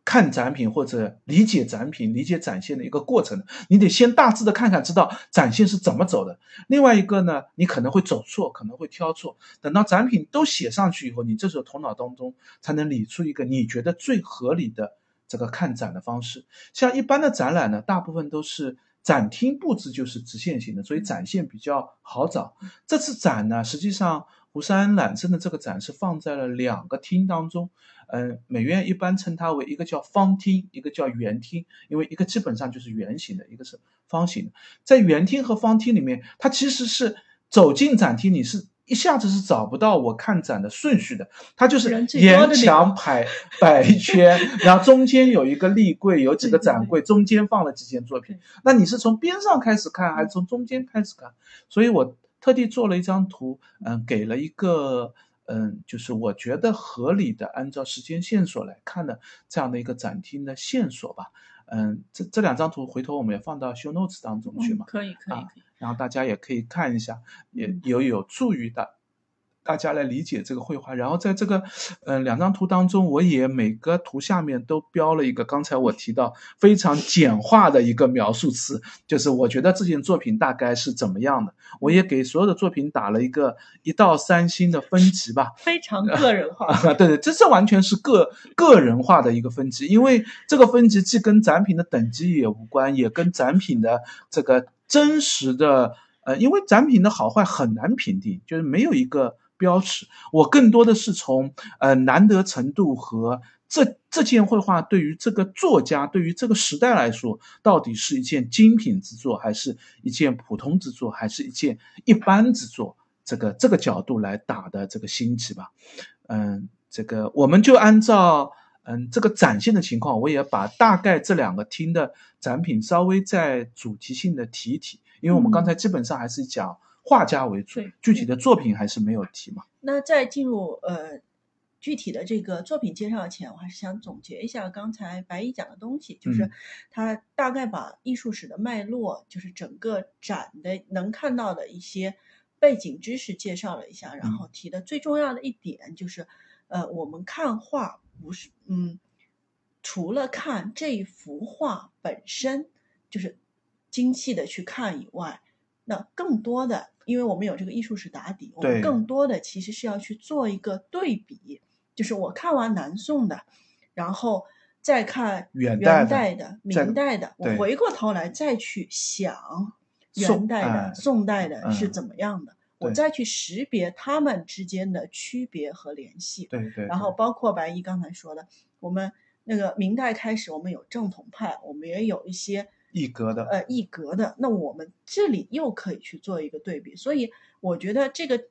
看展品或者理解展品、理解展现的一个过程。你得先大致的看看，知道展现是怎么走的。另外一个呢，你可能会走错，可能会挑错。等到展品都写上去以后，你这时候头脑当中才能理出一个你觉得最合理的。这个看展的方式，像一般的展览呢，大部分都是展厅布置就是直线型的，所以展现比较好找。这次展呢，实际上湖山揽胜的这个展是放在了两个厅当中，嗯，美院一般称它为一个叫方厅，一个叫圆厅，因为一个基本上就是圆形的，一个是方形的。在圆厅和方厅里面，它其实是走进展厅，你是。一下子是找不到我看展的顺序的，它就是沿墙排摆一圈，然后中间有一个立柜，有几个展柜，中间放了几件作品。那你是从边上开始看，还是从中间开始看？所以我特地做了一张图，嗯，给了一个嗯，就是我觉得合理的，按照时间线索来看的这样的一个展厅的线索吧。嗯，这这两张图回头我们也放到 show notes 当中去嘛？可以，可以，可以。然后大家也可以看一下，也有有助于大大家来理解这个绘画。然后在这个嗯两张图当中，我也每个图下面都标了一个刚才我提到非常简化的一个描述词，就是我觉得这件作品大概是怎么样的。我也给所有的作品打了一个一到三星的分级吧，非常个人化。[laughs] 对对，这这完全是个个人化的一个分级，因为这个分级既跟展品的等级也无关，也跟展品的这个真实的。呃，因为展品的好坏很难评定，就是没有一个标尺。我更多的是从呃难得程度和这这件绘画对于这个作家、对于这个时代来说，到底是一件精品之作，还是一件普通之作，还是一件一般之作？这个这个角度来打的这个星级吧。嗯，这个我们就按照嗯这个展现的情况，我也把大概这两个厅的展品稍微再主题性的提一提。因为我们刚才基本上还是讲画家为主，具体的作品还是没有提嘛。那在进入呃具体的这个作品介绍前，我还是想总结一下刚才白衣讲的东西，就是他大概把艺术史的脉络，就是整个展的能看到的一些背景知识介绍了一下，然后提的最重要的一点就是，呃，我们看画不是嗯，除了看这一幅画本身，就是。精细的去看以外，那更多的，因为我们有这个艺术史打底，我们更多的其实是要去做一个对比，就是我看完南宋的，然后再看元代的、明代的，我回过头来再去想元代的、宋代的是怎么样的，我再去识别他们之间的区别和联系。对对。然后包括白衣刚才说的，我们那个明代开始，我们有正统派，我们也有一些。一格的，呃，一格的，那我们这里又可以去做一个对比，所以我觉得这个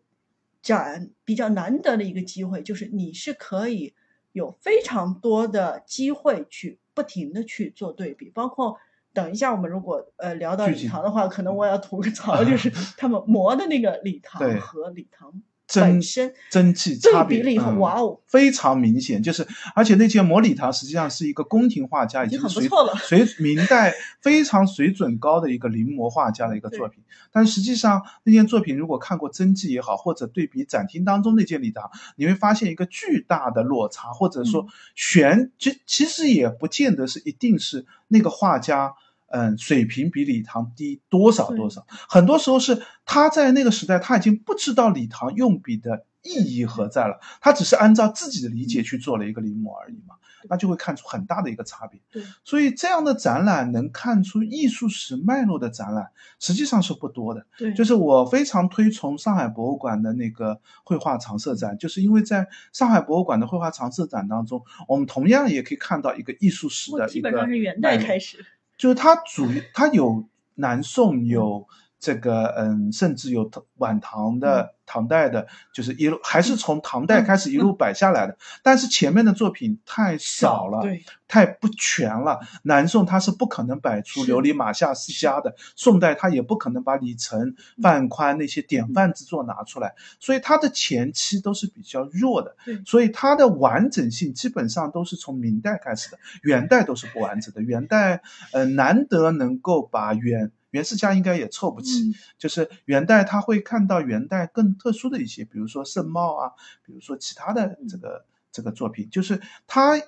展比较难得的一个机会，就是你是可以有非常多的机会去不停的去做对比，包括等一下我们如果呃聊到礼堂的话，可能我要吐个槽，就是他们磨的那个礼堂和礼堂。真真迹差别，哇哦，非常明显。就是，而且那件《摩礼堂》实际上是一个宫廷画家，已经很不错了，水明代非常水准高的一个临摹画家的一个作品。但实际上，那件作品如果看过真迹也好，或者对比展厅当中那件礼堂，你会发现一个巨大的落差，或者说悬，其其实也不见得是一定是那个画家。嗯，水平比李唐低多少多少？很多时候是他在那个时代，他已经不知道李唐用笔的意义何在了，他只是按照自己的理解去做了一个临摹而已嘛，那就会看出很大的一个差别。对，所以这样的展览能看出艺术史脉络的展览，实际上是不多的。对，就是我非常推崇上海博物馆的那个绘画常设展，就是因为在上海博物馆的绘画常设展当中，我们同样也可以看到一个艺术史的一个，基本上是元代开始。就是它主，它有南宋，有这个，嗯，甚至有晚唐的。唐代的，就是一路还是从唐代开始一路摆下来的，但是前面的作品太少了，对，太不全了。南宋他是不可能摆出琉璃马下四家的，宋代他也不可能把李成、范宽那些典范之作拿出来，所以他的前期都是比较弱的，所以它的完整性基本上都是从明代开始的，元代都是不完整的。元代，呃，难得能够把元。袁世家应该也凑不齐，就是元代他会看到元代更特殊的一些，比如说盛茂啊，比如说其他的这个这个作品，就是他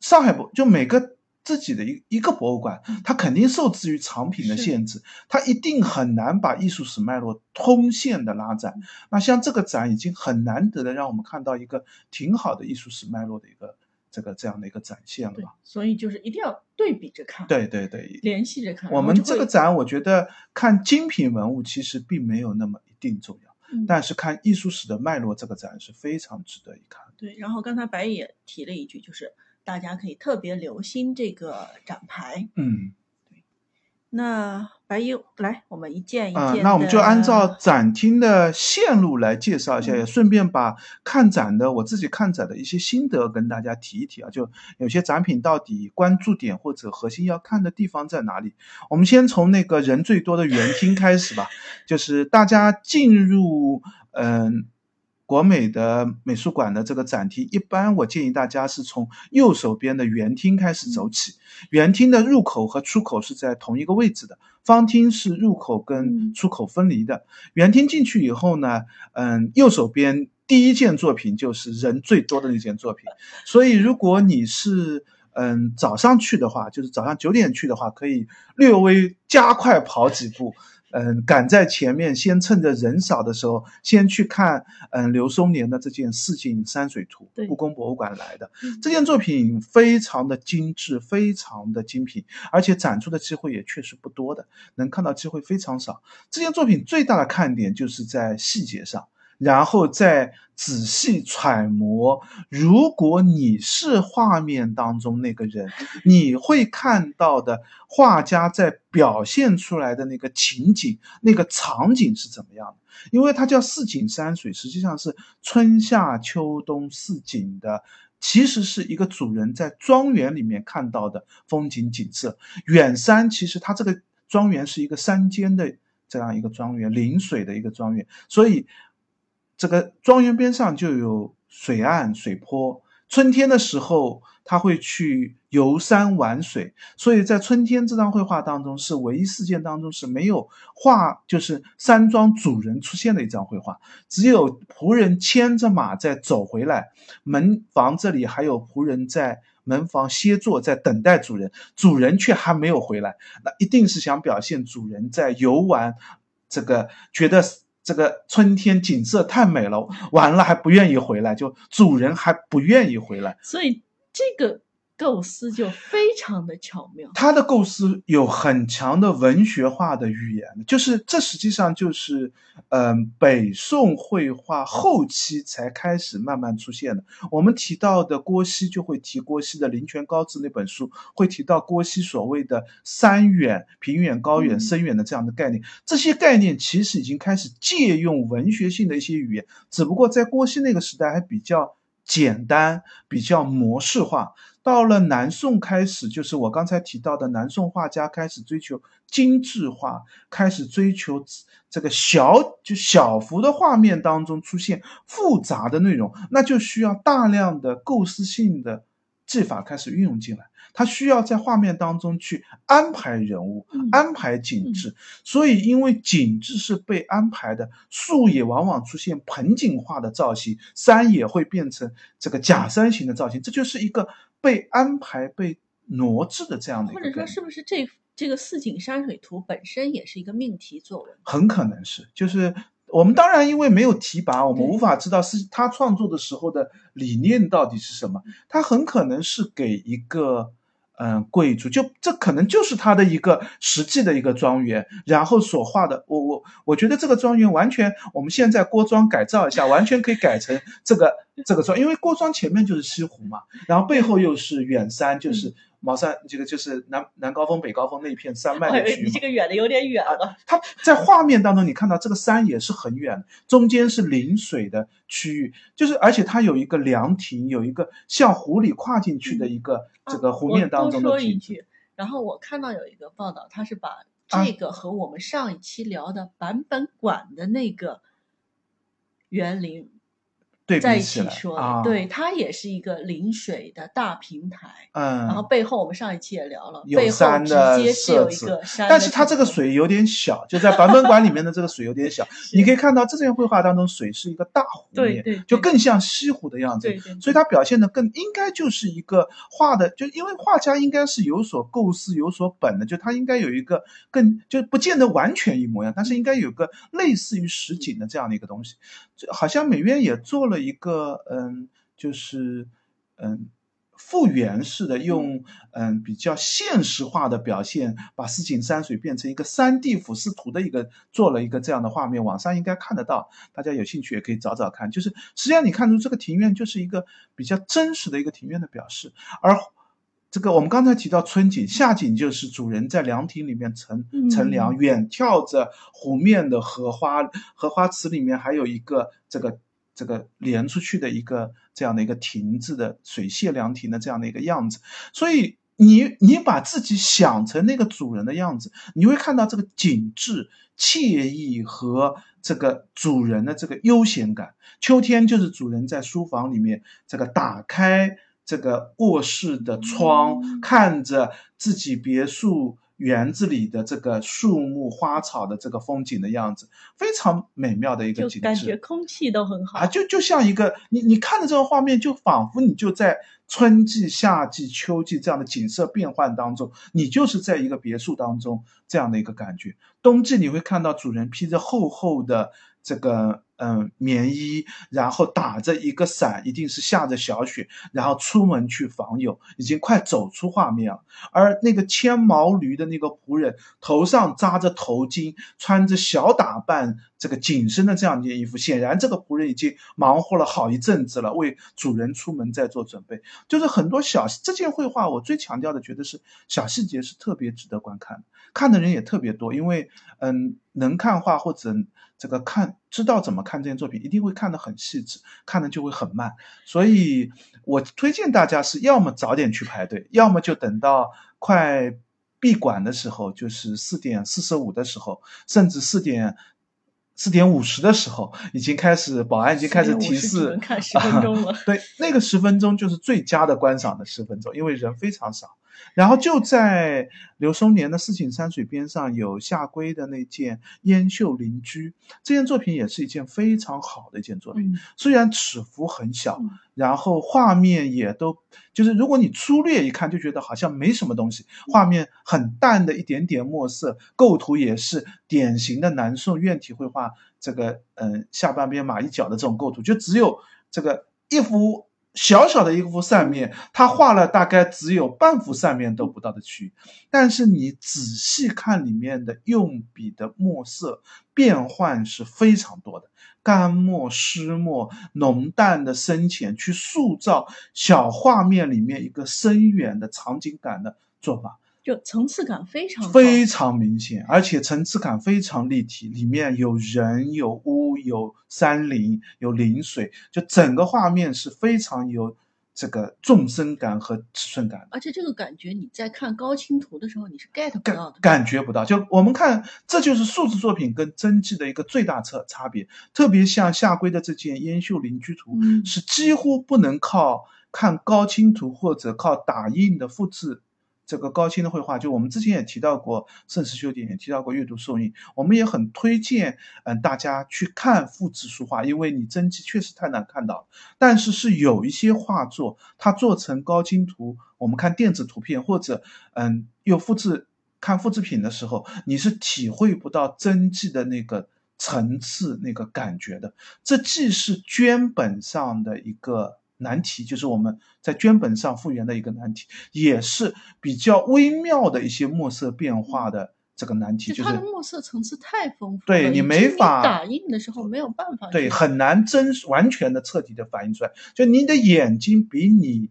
上海博就每个自己的一一个博物馆，它肯定受制于藏品的限制，它一定很难把艺术史脉络通线的拉展。那像这个展已经很难得的让我们看到一个挺好的艺术史脉络的一个。这个这样的一个展现了，所以就是一定要对比着看，对对对，联系着看。我们这个展，我觉得看精品文物其实并没有那么一定重要，但是看艺术史的脉络，这个展是非常值得一看。对，然后刚才白也提了一句，就是大家可以特别留心这个展牌。嗯。对那来，我们一件一件嗯，那我们就按照展厅的线路来介绍一下，也顺便把看展的我自己看展的一些心得跟大家提一提啊。就有些展品到底关注点或者核心要看的地方在哪里？我们先从那个人最多的园厅开始吧，就是大家进入嗯。国美的美术馆的这个展厅，一般我建议大家是从右手边的圆厅开始走起。圆厅的入口和出口是在同一个位置的，方厅是入口跟出口分离的。圆厅进去以后呢，嗯，右手边。第一件作品就是人最多的那件作品。所以如果你是嗯早上去的话，就是早上九点去的话，可以略微加快跑几步。嗯，赶在前面，先趁着人少的时候，先去看嗯刘松年的这件《四景山水图》，故宫博物馆来的这件作品非常的精致，非常的精品，而且展出的机会也确实不多的，能看到机会非常少。这件作品最大的看点就是在细节上。然后再仔细揣摩，如果你是画面当中那个人，你会看到的画家在表现出来的那个情景、那个场景是怎么样的？因为它叫四景山水，实际上是春夏秋冬四景的，其实是一个主人在庄园里面看到的风景景色。远山其实它这个庄园是一个山间的这样一个庄园，临水的一个庄园，所以。这个庄园边上就有水岸、水坡。春天的时候，他会去游山玩水。所以在春天这张绘画当中，是唯一事件当中是没有画，就是山庄主人出现的一张绘画。只有仆人牵着马在走回来，门房这里还有仆人在门房歇坐，在等待主人，主人却还没有回来。那一定是想表现主人在游玩，这个觉得。这个春天景色太美了，完了还不愿意回来，就主人还不愿意回来，所以这个。构思就非常的巧妙，他的构思有很强的文学化的语言，就是这实际上就是，嗯，北宋绘画后期才开始慢慢出现的。我们提到的郭熙就会提郭熙的《林泉高致》那本书，会提到郭熙所谓的三远、平远、高远、深远的这样的概念。这些概念其实已经开始借用文学性的一些语言，只不过在郭熙那个时代还比较简单，比较模式化。到了南宋开始，就是我刚才提到的南宋画家开始追求精致化，开始追求这个小就小幅的画面当中出现复杂的内容，那就需要大量的构思性的技法开始运用进来。他需要在画面当中去安排人物，安排景致。所以，因为景致是被安排的，树也往往出现盆景化的造型，山也会变成这个假山形的造型，这就是一个。被安排、被挪置的这样的，或者说是不是这这个四景山水图本身也是一个命题作文？很可能是，就是我们当然因为没有提拔，我们无法知道是他创作的时候的理念到底是什么。他很可能是给一个。嗯，贵族就这可能就是他的一个实际的一个庄园，然后所画的，我我我觉得这个庄园完全，我们现在郭庄改造一下，完全可以改成这个这个庄，因为郭庄前面就是西湖嘛，然后背后又是远山，就是。茅山这个就是南南高峰、北高峰那片山脉的区域。你这个远的有点远了。它在画面当中，你看到这个山也是很远，中间是临水的区域，就是而且它有一个凉亭，有一个向湖里跨进去的一个这个湖面当中的。我多说一句，然后我看到有一个报道，他是把这个和我们上一期聊的版本馆的那个园林。在一起说，对，它也是一个临水的大平台，嗯，然后背后我们上一期也聊了，背后直接是有一个山，但是它这个水有点小，就在版本馆里面的这个水有点小，[laughs] 你可以看到这件绘画当中水是一个大湖面，对对，就更像西湖的样子，对对，所以它表现的更应该就是一个画的，就因为画家应该是有所构思、有所本的，就他应该有一个更就不见得完全一模一样，但是应该有个类似于实景的这样的一个东西，好像美院也做了。一个嗯，就是嗯，复原式的，用嗯比较现实化的表现，把四景山水变成一个三 D 俯视图的一个，做了一个这样的画面，网上应该看得到，大家有兴趣也可以找找看。就是实际上你看出这个庭院就是一个比较真实的一个庭院的表示，而这个我们刚才提到春景、夏景，就是主人在凉亭里面乘乘凉，远眺着湖面的荷花，荷花池里面还有一个这个。这个连出去的一个这样的一个亭子的水榭凉亭的这样的一个样子，所以你你把自己想成那个主人的样子，你会看到这个景致惬意和这个主人的这个悠闲感。秋天就是主人在书房里面这个打开这个卧室的窗，看着自己别墅。园子里的这个树木花草的这个风景的样子，非常美妙的一个景致，感觉空气都很好啊，就就像一个你你看的这个画面，就仿佛你就在春季、夏季、秋季这样的景色变换当中，你就是在一个别墅当中这样的一个感觉。冬季你会看到主人披着厚厚的这个。嗯，棉衣，然后打着一个伞，一定是下着小雪，然后出门去访友，已经快走出画面了。而那个牵毛驴的那个仆人，头上扎着头巾，穿着小打扮，这个紧身的这样一件衣服，显然这个仆人已经忙活了好一阵子了，为主人出门在做准备。就是很多小这件绘画，我最强调的，觉得是小细节是特别值得观看，看的人也特别多，因为嗯，能看画或者这个看知道怎么看。这件作品一定会看得很细致，看的就会很慢，所以我推荐大家是要么早点去排队，要么就等到快闭馆的时候，就是四点四十五的时候，甚至四点四点五十的时候，已经开始保安已经开始提示，看十分钟了。[laughs] 对，那个十分钟就是最佳的观赏的十分钟，因为人非常少。然后就在刘松年的四景山水边上，有夏圭的那件《烟秀邻居》这件作品，也是一件非常好的一件作品。虽然尺幅很小，然后画面也都就是如果你粗略一看，就觉得好像没什么东西。画面很淡的一点点墨色，构图也是典型的南宋院体绘画，这个嗯下半边马一角的这种构图，就只有这个一幅。小小的一幅扇面，他画了大概只有半幅扇面都不到的区域，但是你仔细看里面的用笔的墨色变换是非常多的，干墨、湿墨、浓淡的深浅，去塑造小画面里面一个深远的场景感的做法。就层次感非常非常明显，而且层次感非常立体，里面有人、有屋、有山林、有林水，就整个画面是非常有这个纵深感和尺寸感。而且这个感觉你在看高清图的时候你是 get 不到的，感觉不到。就我们看，这就是数字作品跟真迹的一个最大差差别。特别像夏圭的这件《烟秀邻居图》，是几乎不能靠看高清图或者靠打印的复制。这个高清的绘画，就我们之前也提到过，盛世修典也提到过阅读受印，我们也很推荐，嗯，大家去看复制书画，因为你真迹确实太难看到。但是是有一些画作，它做成高清图，我们看电子图片或者嗯，又复制看复制品的时候，你是体会不到真迹的那个层次、那个感觉的。这既是绢本上的一个。难题就是我们在绢本上复原的一个难题，也是比较微妙的一些墨色变化的这个难题。就是它的墨色层次太丰富，对你没法打印的时候没有办法，对很难真完全的彻底的反映出来。就你的眼睛比你，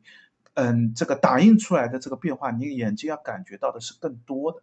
嗯，这个打印出来的这个变化，你眼睛要感觉到的是更多的。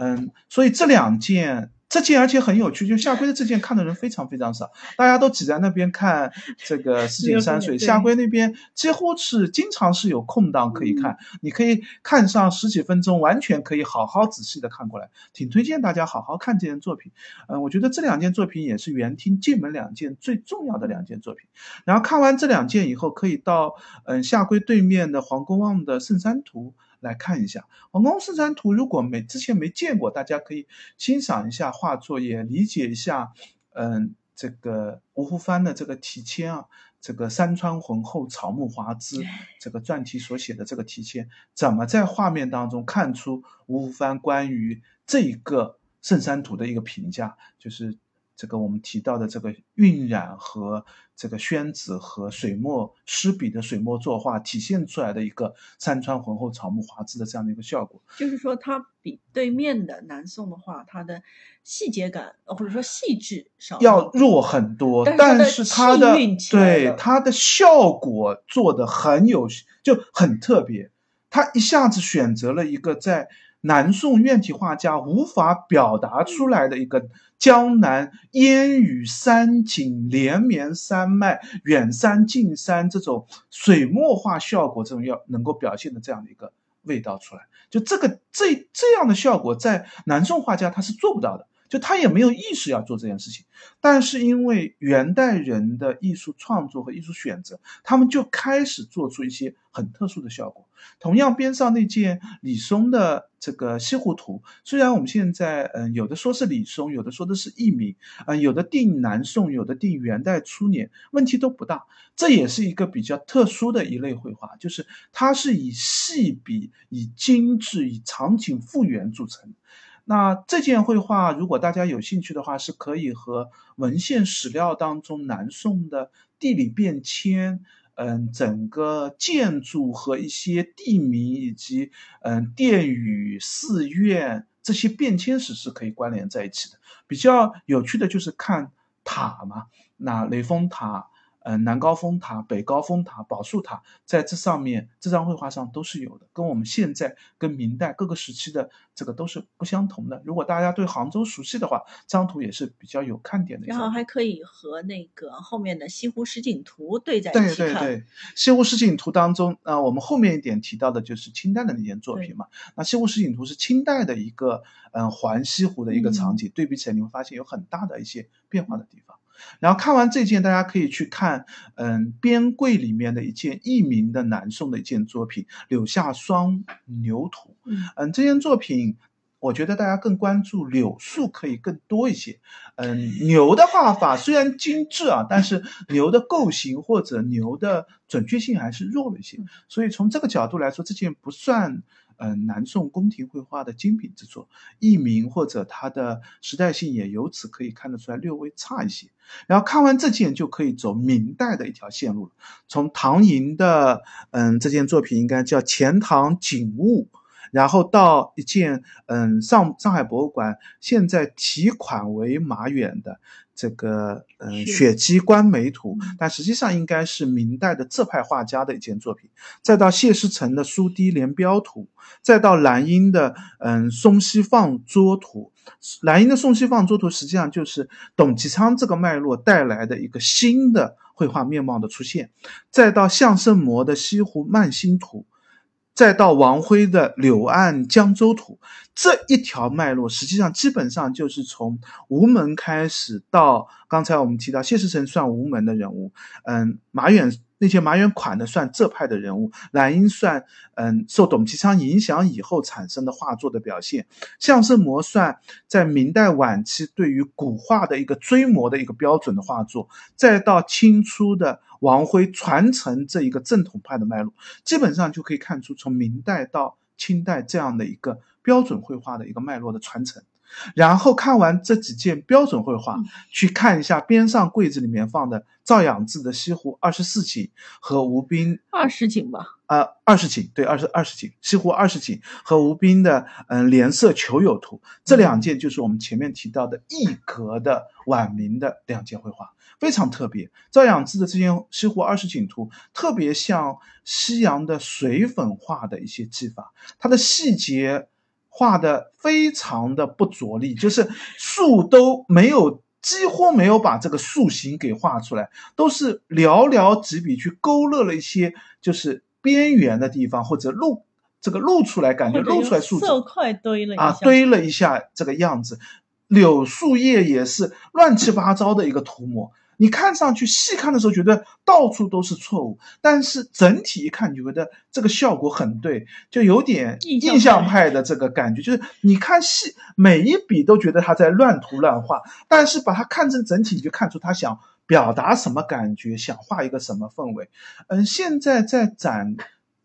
嗯，所以这两件。这件而且很有趣，就夏圭的这件看的人非常非常少，大家都挤在那边看这个 [laughs] 四景山水。夏圭那边几乎是经常是有空档可以看，你可以看上十几分钟，完全可以好好仔细的看过来，挺推荐大家好好看这件作品。嗯，我觉得这两件作品也是园厅进门两件最重要的两件作品。然后看完这两件以后，可以到嗯夏圭对面的黄公望的圣山图。来看一下《王宫四山图》，如果没之前没见过，大家可以欣赏一下画作，也理解一下，嗯，这个吴湖帆的这个题签啊，这个山川浑厚，草木华枝，[laughs] 这个篆题所写的这个题签，怎么在画面当中看出吴湖帆关于这一个圣山图的一个评价，就是。这个我们提到的这个晕染和这个宣纸和水墨湿笔的水墨作画体现出来的一个山川浑厚、草木华枝的这样的一个效果，就是说它比对面的南宋的画，它的细节感或者说细致少要弱很多，但是它的对它的效果做的很有就很特别，它一下子选择了一个在。南宋院体画家无法表达出来的一个江南烟雨山景连绵山脉远山近山这种水墨画效果，这种要能够表现的这样的一个味道出来，就这个这这样的效果，在南宋画家他是做不到的。就他也没有意识要做这件事情。但是因为元代人的艺术创作和艺术选择，他们就开始做出一些很特殊的效果。同样，边上那件李松的这个西湖图，虽然我们现在嗯有的说是李松，有的说的是佚名，嗯有的定南宋，有的定元代初年，问题都不大。这也是一个比较特殊的一类绘画，就是它是以细笔、以精致、以场景复原著成。那这件绘画，如果大家有兴趣的话，是可以和文献史料当中南宋的地理变迁。嗯，整个建筑和一些地名以及嗯殿宇、寺院这些变迁史是可以关联在一起的。比较有趣的就是看塔嘛，那雷峰塔。嗯，南高峰塔、北高峰塔、宝树塔，在这上面这张绘画上都是有的，跟我们现在跟明代各个时期的这个都是不相同的。如果大家对杭州熟悉的话，这张图也是比较有看点的。然后还可以和那个后面的西湖十景图对在一起看。对对对，西湖十景图当中，啊，我们后面一点提到的就是清代的那件作品嘛。那西湖十景图是清代的一个嗯环西湖的一个场景，对比起来你会发现有很大的一些变化的地方。然后看完这件，大家可以去看，嗯，边柜里面的一件佚名的南宋的一件作品《柳下双牛图》。嗯，这件作品，我觉得大家更关注柳树可以更多一些。嗯，牛的画法虽然精致啊，但是牛的构型或者牛的准确性还是弱了一些。所以从这个角度来说，这件不算。嗯，南宋宫廷绘画的精品之作，佚名或者它的时代性也由此可以看得出来略微差一些。然后看完这件就可以走明代的一条线路了，从唐寅的嗯这件作品应该叫钱塘景物，然后到一件嗯上上海博物馆现在题款为马远的。这个嗯，《雪肌观梅图》，但实际上应该是明代的浙派画家的一件作品。再到谢师成的《苏堤连标图》，再到蓝英的嗯《松溪放桌图》。蓝英的《松溪放桌图》实际上就是董其昌这个脉络带来的一个新的绘画面貌的出现。再到向圣谟的《西湖漫心图》。再到王辉的《柳岸江州图》这一条脉络，实际上基本上就是从吴门开始到刚才我们提到谢世成算吴门的人物，嗯，马远。那些马远款的算浙派的人物，蓝英算嗯受董其昌影响以后产生的画作的表现，相声模算在明代晚期对于古画的一个追摹的一个标准的画作，再到清初的王辉传承这一个正统派的脉络，基本上就可以看出从明代到清代这样的一个标准绘画的一个脉络的传承。然后看完这几件标准绘画，去看一下边上柜子里面放的赵养志的《西湖二十四景》和吴斌二十景吧？呃，二十景，对，二十二十景，《西湖二十景》和吴斌的嗯《联色求友图》这两件就是我们前面提到的一格的晚明的两件绘画，非常特别。赵养志的这件《西湖二十景图》特别像西洋的水粉画的一些技法，它的细节。画的非常的不着力，就是树都没有，几乎没有把这个树形给画出来，都是寥寥几笔去勾勒了一些，就是边缘的地方或者露这个露出来，感觉露出来树色块堆了啊，堆了一下这个样子，柳树叶也是乱七八糟的一个涂抹。你看上去细看的时候觉得到处都是错误，但是整体一看，你觉得这个效果很对，就有点印象派的这个感觉。就是你看细每一笔都觉得他在乱涂乱画，但是把它看成整体，你就看出他想表达什么感觉，想画一个什么氛围。嗯，现在在展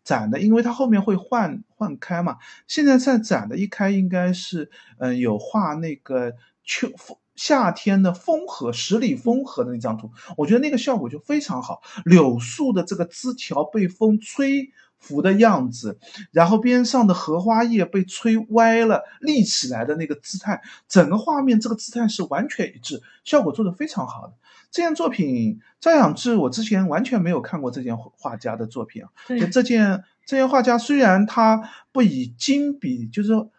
展的，因为它后面会换换开嘛，现在在展的一开应该是嗯有画那个秋风。夏天的风荷，十里风荷的那张图，我觉得那个效果就非常好。柳树的这个枝条被风吹拂的样子，然后边上的荷花叶被吹歪了立起来的那个姿态，整个画面这个姿态是完全一致，效果做得非常好的。这件作品，赵养志，我之前完全没有看过这件画家的作品啊。就这件这件画家，虽然他不以金笔，就是说，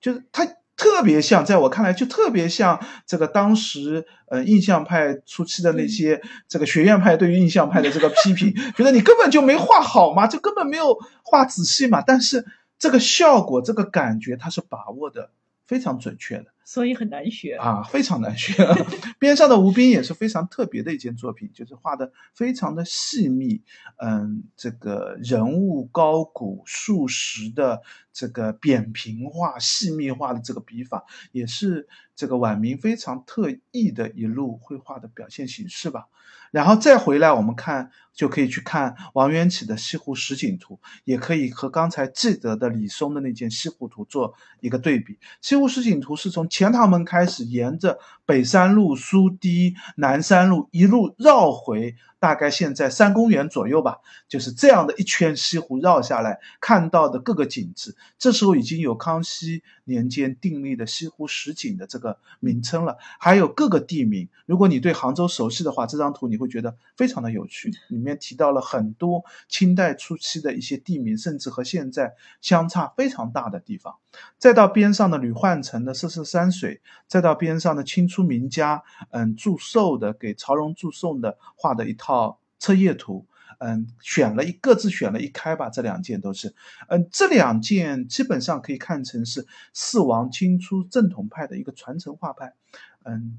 就是他。特别像，在我看来就特别像这个当时呃印象派初期的那些这个学院派对于印象派的这个批评，觉得你根本就没画好嘛，就根本没有画仔细嘛。但是这个效果，这个感觉，它是把握的非常准确的。所以很难学啊，非常难学。[laughs] 边上的吴斌也是非常特别的一件作品，就是画的非常的细密，嗯，这个人物高古数实的这个扁平化、细密化的这个笔法，也是这个晚明非常特异的一路绘画的表现形式吧。然后再回来，我们看就可以去看王元启的《西湖十景图》，也可以和刚才记得的李松的那件《西湖图》做一个对比。《西湖十景图》是从前堂门开始，沿着北山路、苏堤、南山路一路绕回。大概现在三公园左右吧，就是这样的一圈西湖绕下来，看到的各个景致。这时候已经有康熙年间订立的西湖十景的这个名称了，还有各个地名。如果你对杭州熟悉的话，这张图你会觉得非常的有趣。里面提到了很多清代初期的一些地名，甚至和现在相差非常大的地方。再到边上的吕焕成的《四色山水》，再到边上的清出名家嗯祝寿的给曹荣祝寿的画的一套。册页图，嗯，选了一各自选了一开吧，这两件都是，嗯，这两件基本上可以看成是四王清初正统派的一个传承画派，嗯，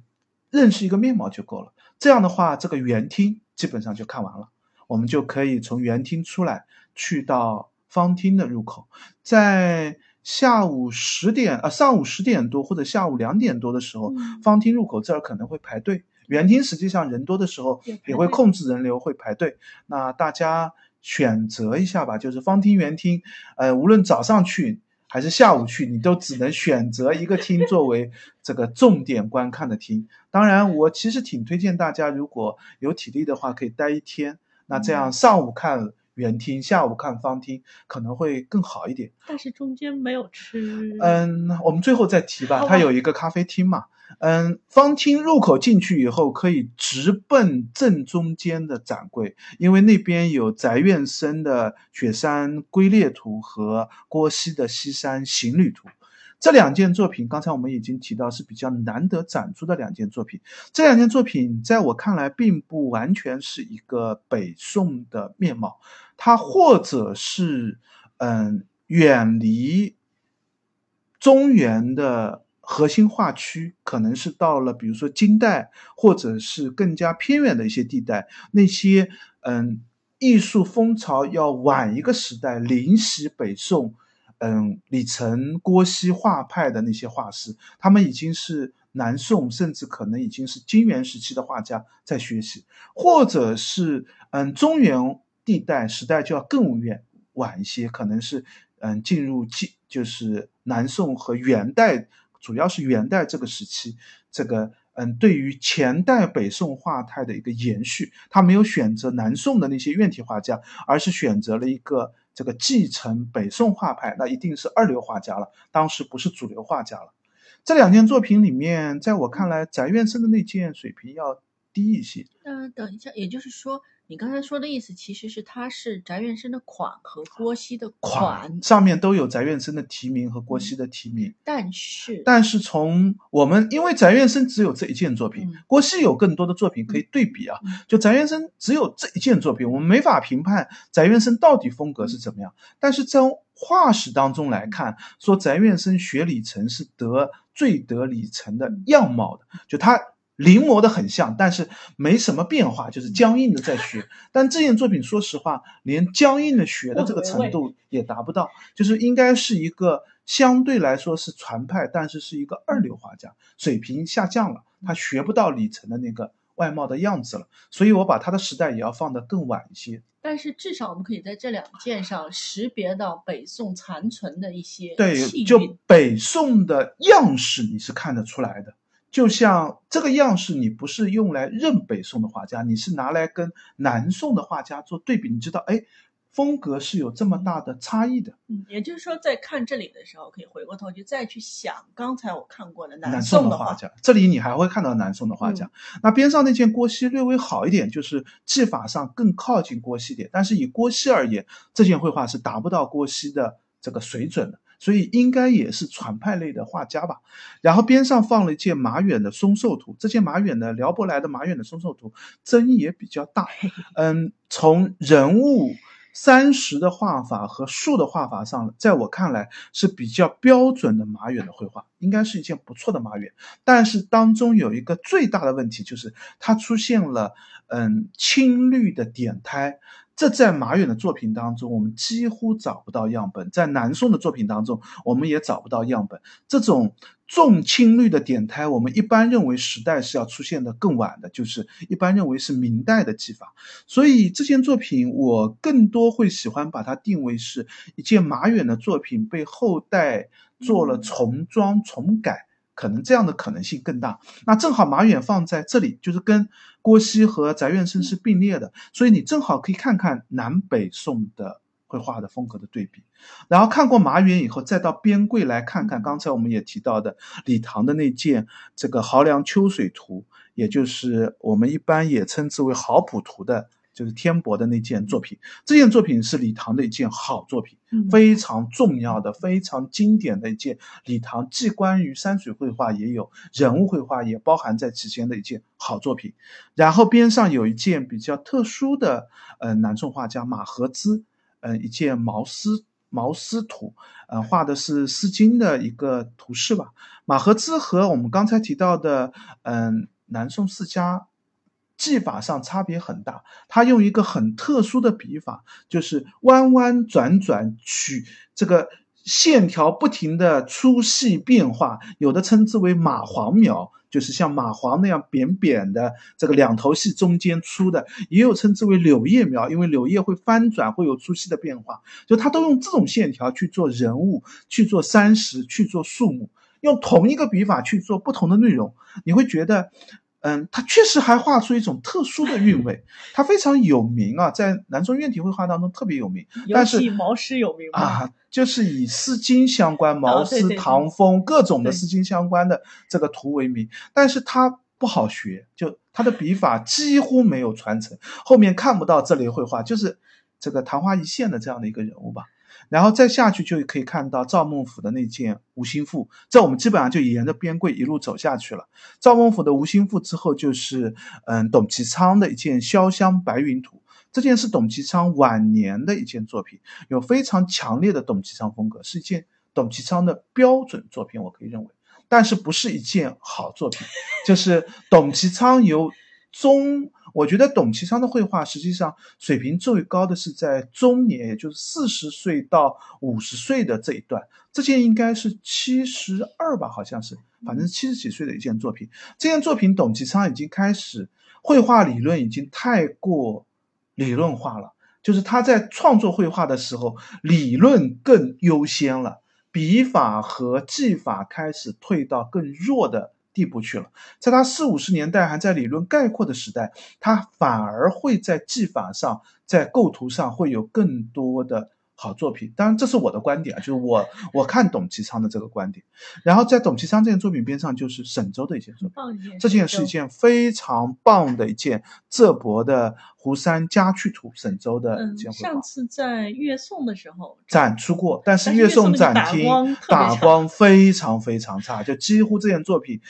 认识一个面貌就够了。这样的话，这个园厅基本上就看完了，我们就可以从园厅出来，去到方厅的入口，在下午十点啊，上午十点多或者下午两点多的时候，方厅入口这儿可能会排队。园厅实际上人多的时候也会控制人流，会排队。那大家选择一下吧，就是方厅、园厅，呃，无论早上去还是下午去，你都只能选择一个厅作为 [laughs] 这个重点观看的厅。当然，我其实挺推荐大家，如果有体力的话，可以待一天。那这样上午看园厅，下午看方厅，可能会更好一点。但是中间没有吃。嗯，我们最后再提吧。它有一个咖啡厅嘛。嗯，方厅入口进去以后，可以直奔正中间的展柜，因为那边有翟院生的《雪山龟裂图》和郭熙的《西山行旅图》这两件作品。刚才我们已经提到是比较难得展出的两件作品。这两件作品在我看来，并不完全是一个北宋的面貌，它或者是嗯远离中原的。核心画区可能是到了，比如说金代，或者是更加偏远的一些地带，那些嗯艺术风潮要晚一个时代临袭北宋，嗯李成、郭熙画派的那些画师，他们已经是南宋，甚至可能已经是金元时期的画家在学习，或者是嗯中原地带时代就要更远晚一些，可能是嗯进入金就是南宋和元代。主要是元代这个时期，这个嗯，对于前代北宋画派的一个延续，他没有选择南宋的那些院体画家，而是选择了一个这个继承北宋画派，那一定是二流画家了。当时不是主流画家了。这两件作品里面，在我看来，翟院生的那件水平要低一些。嗯，等一下，也就是说。你刚才说的意思其实是他是翟院生的款和郭熙的款上面都有翟院生的提名和郭熙的提名，但是但是从我们因为翟院生只有这一件作品，郭熙有更多的作品可以对比啊，就翟院生只有这一件作品，我们没法评判翟院生到底风格是怎么样。但是从画史当中来看，说翟院生学李成是得最得李成的样貌的，就他。临摹的很像，但是没什么变化，就是僵硬的在 [laughs] 学。但这件作品，说实话，连僵硬的学的这个程度也达不到，就是应该是一个相对来说是传派，但是是一个二流画家，水平下降了，他学不到李成的那个外貌的样子了。所以我把他的时代也要放得更晚一些。但是至少我们可以在这两件上识别到北宋残存的一些对，就北宋的样式，你是看得出来的。就像这个样式，你不是用来认北宋的画家，你是拿来跟南宋的画家做对比。你知道，哎，风格是有这么大的差异的。嗯，也就是说，在看这里的时候，可以回过头去再去想刚才我看过的南宋的画家。这里你还会看到南宋的画家。那边上那件郭熙略微好一点，就是技法上更靠近郭熙点，但是以郭熙而言，这件绘画是达不到郭熙的这个水准的。所以应该也是传派类的画家吧。然后边上放了一件马远的《松寿图》，这件马远的辽博来的马远的《松寿图》争议也比较大。[laughs] 嗯，从人物三十的画法和树的画法上，在我看来是比较标准的马远的绘画，应该是一件不错的马远。但是当中有一个最大的问题，就是它出现了嗯青绿的点苔。这在马远的作品当中，我们几乎找不到样本；在南宋的作品当中，我们也找不到样本。这种重青绿的点苔，我们一般认为时代是要出现的更晚的，就是一般认为是明代的技法。所以这件作品，我更多会喜欢把它定位是一件马远的作品，被后代做了重装重改。可能这样的可能性更大。那正好马远放在这里，就是跟郭熙和翟院生是并列的，所以你正好可以看看南北宋的绘画的风格的对比。然后看过马远以后，再到边柜来看看刚才我们也提到的李唐的那件这个《濠梁秋水图》，也就是我们一般也称之为《濠浦图》的。就是天博的那件作品，这件作品是李唐的一件好作品，非常重要的、非常经典的一件李唐既关于山水绘画，也有人物绘画，也包含在其间的一件好作品。然后边上有一件比较特殊的，呃，南宋画家马和之，呃，一件毛丝毛丝图，呃，画的是《诗经》的一个图式吧。马和之和我们刚才提到的，嗯，南宋四家。技法上差别很大，他用一个很特殊的笔法，就是弯弯转转，取这个线条不停的粗细变化，有的称之为蚂蟥描，就是像蚂蟥那样扁扁的这个两头细中间粗的，也有称之为柳叶描，因为柳叶会翻转，会有粗细的变化，就他都用这种线条去做人物，去做山石，去做树木，用同一个笔法去做不同的内容，你会觉得。嗯，他确实还画出一种特殊的韵味，[laughs] 他非常有名啊，在南宋院体绘画当中特别有名。但是毛诗有名啊，就是以《诗经》相关，毛诗、唐风各种的《诗经》相关的这个图为名，但是他不好学，就他的笔法几乎没有传承，后面看不到这类绘画，就是这个昙花一现的这样的一个人物吧。然后再下去就可以看到赵孟俯的那件《吴心赋》，这我们基本上就沿着边柜一路走下去了。赵孟俯的《吴心赋》之后就是嗯董其昌的一件《潇湘白云图》，这件是董其昌晚年的一件作品，有非常强烈的董其昌风格，是一件董其昌的标准作品，我可以认为，但是不是一件好作品，就是董其昌由中。我觉得董其昌的绘画实际上水平最高的是在中年，也就是四十岁到五十岁的这一段。这件应该是七十二吧，好像是，反正七十几岁的一件作品。这件作品，董其昌已经开始绘画理论已经太过理论化了，就是他在创作绘画的时候，理论更优先了，笔法和技法开始退到更弱的。地步去了，在他四五十年代还在理论概括的时代，他反而会在技法上、在构图上会有更多的好作品。当然，这是我的观点啊，就是我我看董其昌的这个观点。然后在董其昌这件作品边上，就是沈周的一件作品，这件是一件非常棒的一件浙博的《湖山家趣图》，沈周的一件上次在月送的时候展出过，但是月送展厅打光非常非常差，就几乎这件作品。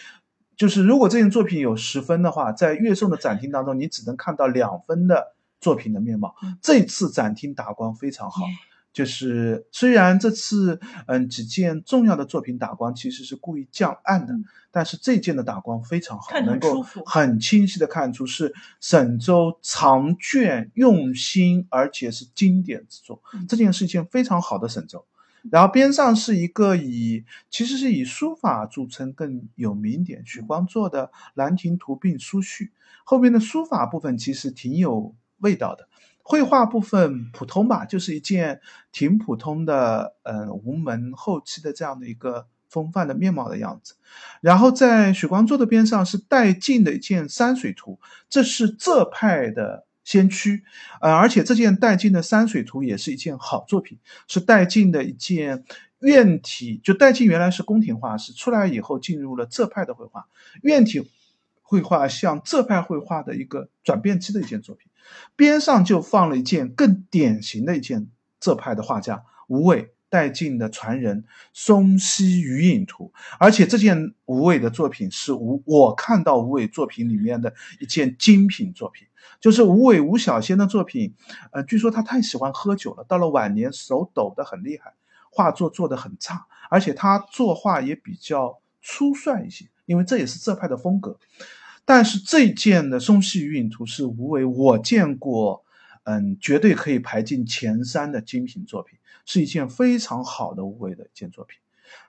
就是如果这件作品有十分的话，在月颂的展厅当中，你只能看到两分的作品的面貌。这次展厅打光非常好，就是虽然这次嗯几件重要的作品打光其实是故意降暗的，但是这件的打光非常好，能够很清晰的看出是沈周长卷用心，而且是经典之作。这件是一件非常好的沈周。然后边上是一个以其实是以书法著称更有名点，许光做的《兰亭图并书序》，后边的书法部分其实挺有味道的，绘画部分普通吧，就是一件挺普通的，嗯，吴门后期的这样的一个风范的面貌的样子。然后在许光做的边上是带劲的一件山水图，这是浙派的。先驱，呃，而且这件带劲的山水图也是一件好作品，是带劲的一件院体。就戴进原来是宫廷画师，出来以后进入了浙派的绘画，院体绘画向浙派绘画的一个转变期的一件作品。边上就放了一件更典型的一件浙派的画家吴伟带进的传人《松溪余影图》，而且这件吴伟的作品是吴我看到吴伟作品里面的一件精品作品。就是吴伟吴小仙的作品，呃，据说他太喜欢喝酒了，到了晚年手抖得很厉害，画作做得很差，而且他作画也比较粗率一些，因为这也是浙派的风格。但是这件的松溪云图是无为我见过，嗯，绝对可以排进前三的精品作品，是一件非常好的无为的一件作品。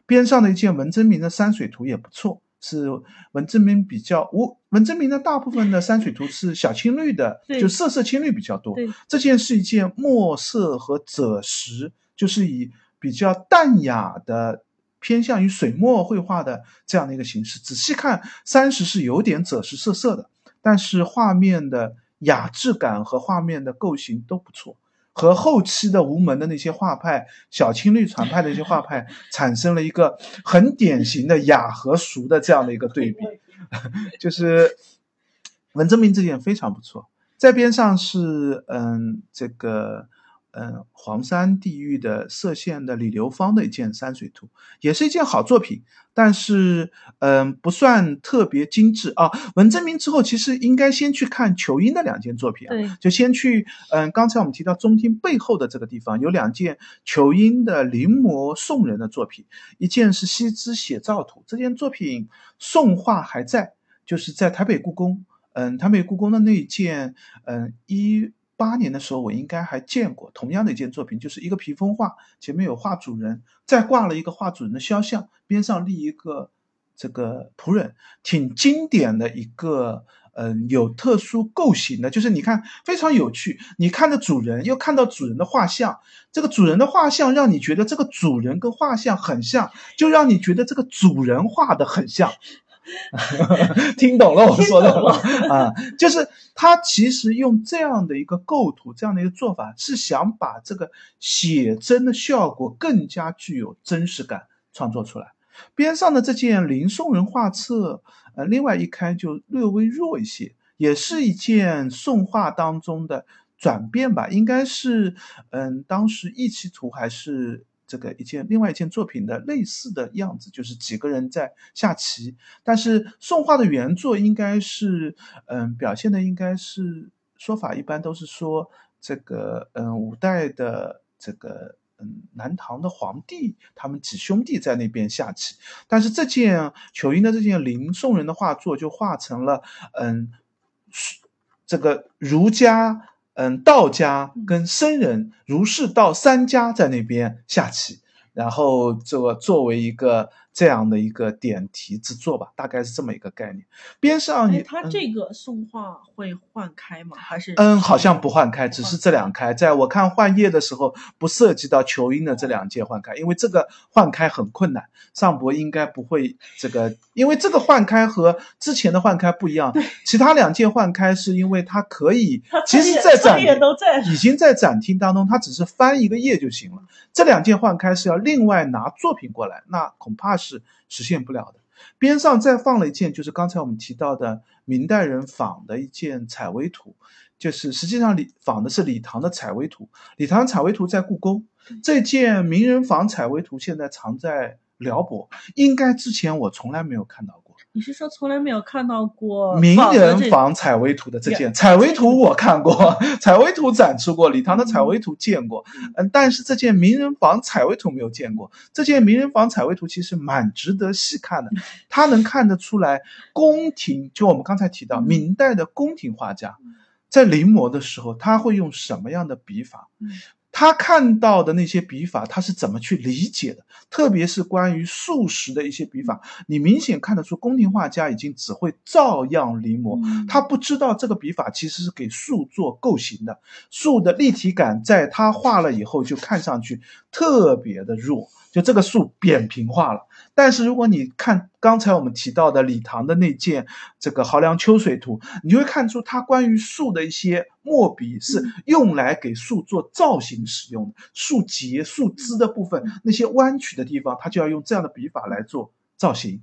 边上的一件文征明的山水图也不错。是文征明比较，无文征明的大部分的山水图是小青绿的，就色色青绿比较多。这件是一件墨色和赭石，就是以比较淡雅的偏向于水墨绘画的这样的一个形式。仔细看，山石是有点赭石色色的，但是画面的雅致感和画面的构型都不错。和后期的吴门的那些画派，小青绿传派的一些画派，产生了一个很典型的雅和俗的这样的一个对比，[laughs] 就是文征明这件非常不错，在边上是嗯这个。嗯，黄山地域的歙县的李流芳的一件山水图，也是一件好作品，但是嗯，不算特别精致啊。文征明之后，其实应该先去看仇英的两件作品啊，就先去嗯，刚才我们提到中厅背后的这个地方有两件仇英的临摹宋人的作品，一件是西之写照图，这件作品宋画还在，就是在台北故宫，嗯，台北故宫的那件，嗯一。八年的时候，我应该还见过同样的一件作品，就是一个屏风画，前面有画主人，再挂了一个画主人的肖像，边上立一个这个仆人，挺经典的一个，嗯，有特殊构型的，就是你看非常有趣，你看的主人又看到主人的画像，这个主人的画像让你觉得这个主人跟画像很像，就让你觉得这个主人画的很像。[laughs] 听懂了我说的 [laughs] 啊，就是他其实用这样的一个构图，这样的一个做法，是想把这个写真的效果更加具有真实感创作出来。边上的这件林宋人画册，呃，另外一开就略微弱一些，也是一件宋画当中的转变吧，应该是嗯，当时一期图还是。这个一件另外一件作品的类似的样子，就是几个人在下棋。但是宋画的原作应该是，嗯，表现的应该是说法一般都是说这个，嗯，五代的这个，嗯，南唐的皇帝他们几兄弟在那边下棋。但是这件裘英的这件林宋人的画作就画成了，嗯，这个儒家。嗯，道家跟僧人、儒释道三家在那边下棋，然后这个作为一个。这样的一个点题之作吧，大概是这么一个概念。边上，它这个送画会换开吗？还是？嗯，好像不换开，只是这两开。在我看换页的时候，不涉及到球音的这两件换开，因为这个换开很困难。上博应该不会这个，因为这个换开和之前的换开不一样。其他两件换开是因为它可以，[laughs] 其实在展已经在展厅当中，它只是翻一个页就行了。这两件换开是要另外拿作品过来，那恐怕是。是实现不了的。边上再放了一件，就是刚才我们提到的明代人仿的一件采薇图，就是实际上李仿的是李唐的采薇图。李唐采薇图在故宫，这件名人仿采薇图现在藏在辽博，应该之前我从来没有看到过。你是说从来没有看到过名人仿采薇图的这件采薇图？我看过，采薇图展出过，李唐的采薇图见过，嗯，但是这件名人仿采薇图没有见过。这件名人仿采薇图其实蛮值得细看的，它能看得出来宫廷，就我们刚才提到明代的宫廷画家在临摹的时候，他会用什么样的笔法？他看到的那些笔法，他是怎么去理解的？特别是关于素食的一些笔法，你明显看得出宫廷画家已经只会照样临摹，他不知道这个笔法其实是给树做构型的，树的立体感在他画了以后就看上去特别的弱。就这个树扁平化了，但是如果你看刚才我们提到的李唐的那件这个濠梁秋水图，你就会看出它关于树的一些墨笔是用来给树做造型使用的，树节、树枝的部分那些弯曲的地方，它就要用这样的笔法来做造型。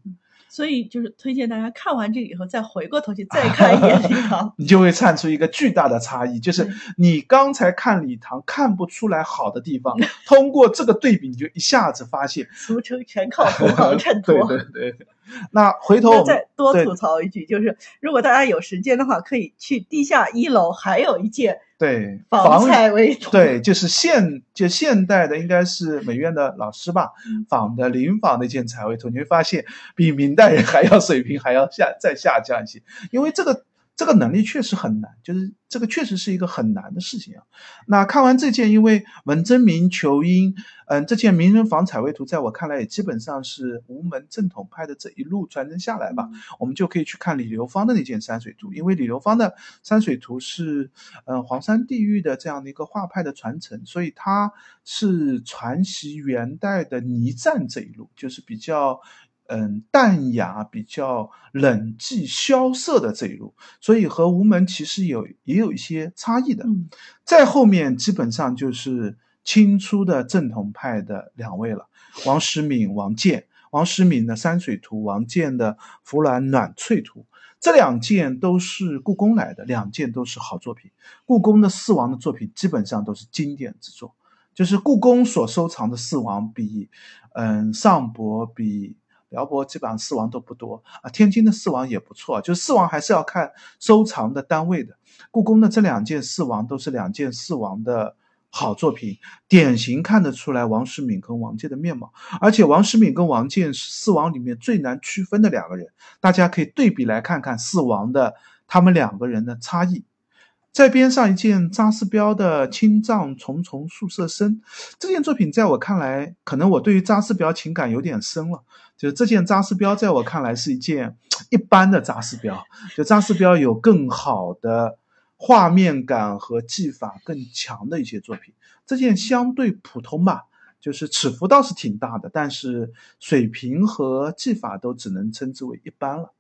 所以就是推荐大家看完这个以后，再回过头去再看一眼礼堂，你就会看出一个巨大的差异，就是你刚才看礼堂看不出来好的地方，通过这个对比，你就一下子发现。俗称全靠同行衬托。[laughs] 对对对。那回头再多吐槽一句，就是如果大家有时间的话，可以去地下一楼，还有一件对仿彩为主，对，就是现就现代的，应该是美院的老师吧仿的临仿的一件彩绘图，你会发现比明代人还要水平还要下再下降一些，因为这个。这个能力确实很难，就是这个确实是一个很难的事情啊。那看完这件，因为文征明求英，嗯，这件名人坊彩绘图，在我看来也基本上是吴门正统派的这一路传承下来吧。我们就可以去看李流芳的那件山水图，因为李流芳的山水图是嗯黄山地域的这样的一个画派的传承，所以它是传袭元代的泥赞这一路，就是比较。嗯，淡雅、比较冷寂、萧瑟的这一路，所以和吴门其实有也有一些差异的。嗯，再后面基本上就是清初的正统派的两位了，王时敏、王建。王时敏的山水图，王建的湖南暖翠图，这两件都是故宫来的，两件都是好作品。故宫的四王的作品基本上都是经典之作，就是故宫所收藏的四王比，嗯，上博比。辽博基本上四王都不多啊，天津的四王也不错，就四王还是要看收藏的单位的。故宫的这两件四王都是两件四王的好作品，典型看得出来王世敏跟王建的面貌。而且王世敏跟王建是四王里面最难区分的两个人，大家可以对比来看看四王的他们两个人的差异。在边上一件扎思彪的《青藏重重宿舍深》，这件作品在我看来，可能我对于扎思彪情感有点深了。就这件扎思彪，在我看来是一件一般的扎思彪。就扎思彪有更好的画面感和技法更强的一些作品，这件相对普通吧。就是尺幅倒是挺大的，但是水平和技法都只能称之为一般了。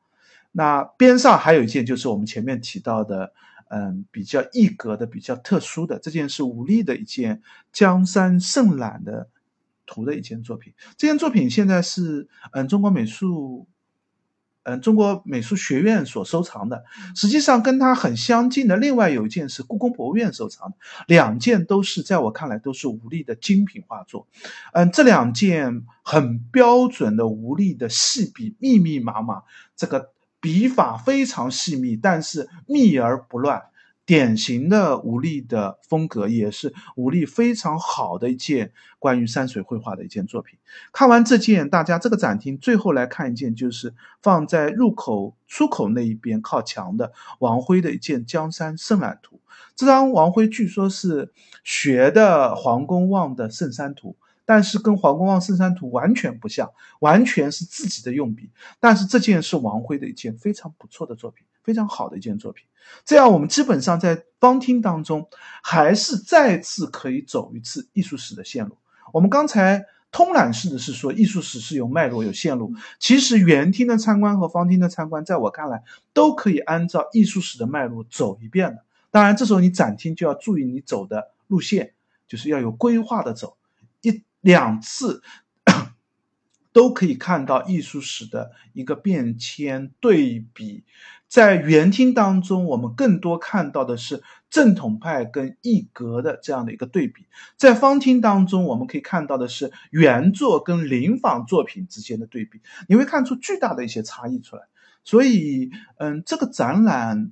那边上还有一件，就是我们前面提到的。嗯，比较异格的、比较特殊的这件是吴力的一件江山胜览的图的一件作品。这件作品现在是嗯中国美术嗯中国美术学院所收藏的。实际上跟它很相近的另外有一件是故宫博物院收藏的，两件都是在我看来都是吴力的精品画作。嗯，这两件很标准的吴力的细笔，密密麻麻，这个。笔法非常细密，但是密而不乱，典型的吴力的风格，也是吴力非常好的一件关于山水绘画的一件作品。看完这件，大家这个展厅最后来看一件，就是放在入口出口那一边靠墙的王辉的一件《江山胜览图》。这张王辉据说是学的黄公望的《圣山图》。但是跟黄公望圣山图完全不像，完全是自己的用笔。但是这件是王辉的一件非常不错的作品，非常好的一件作品。这样我们基本上在方厅当中，还是再次可以走一次艺术史的线路。我们刚才通览式的是说艺术史是有脉络、有线路。其实园厅的参观和方厅的参观，在我看来都可以按照艺术史的脉络走一遍的。当然，这时候你展厅就要注意你走的路线，就是要有规划的走。两次都可以看到艺术史的一个变迁对比，在园厅当中，我们更多看到的是正统派跟异格的这样的一个对比；在方厅当中，我们可以看到的是原作跟临仿作品之间的对比，你会看出巨大的一些差异出来。所以，嗯，这个展览。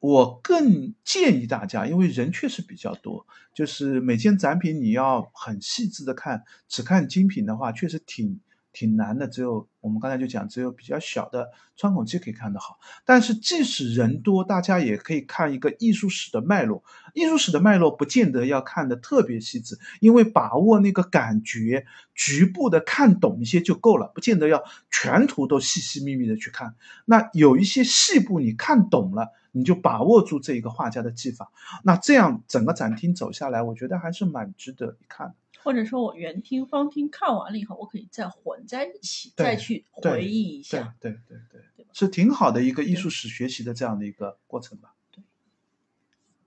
我更建议大家，因为人确实比较多，就是每件展品你要很细致的看，只看精品的话，确实挺挺难的。只有我们刚才就讲，只有比较小的穿孔机可以看得好。但是即使人多，大家也可以看一个艺术史的脉络。艺术史的脉络不见得要看的特别细致，因为把握那个感觉，局部的看懂一些就够了，不见得要全图都细细密密的去看。那有一些细部你看懂了。你就把握住这一个画家的技法，那这样整个展厅走下来，我觉得还是蛮值得一看的。或者说我圆厅、方厅看完了以后，我可以再混在一起，再去回忆一下。对对对对，是挺好的一个艺术史学习的这样的一个过程吧。对。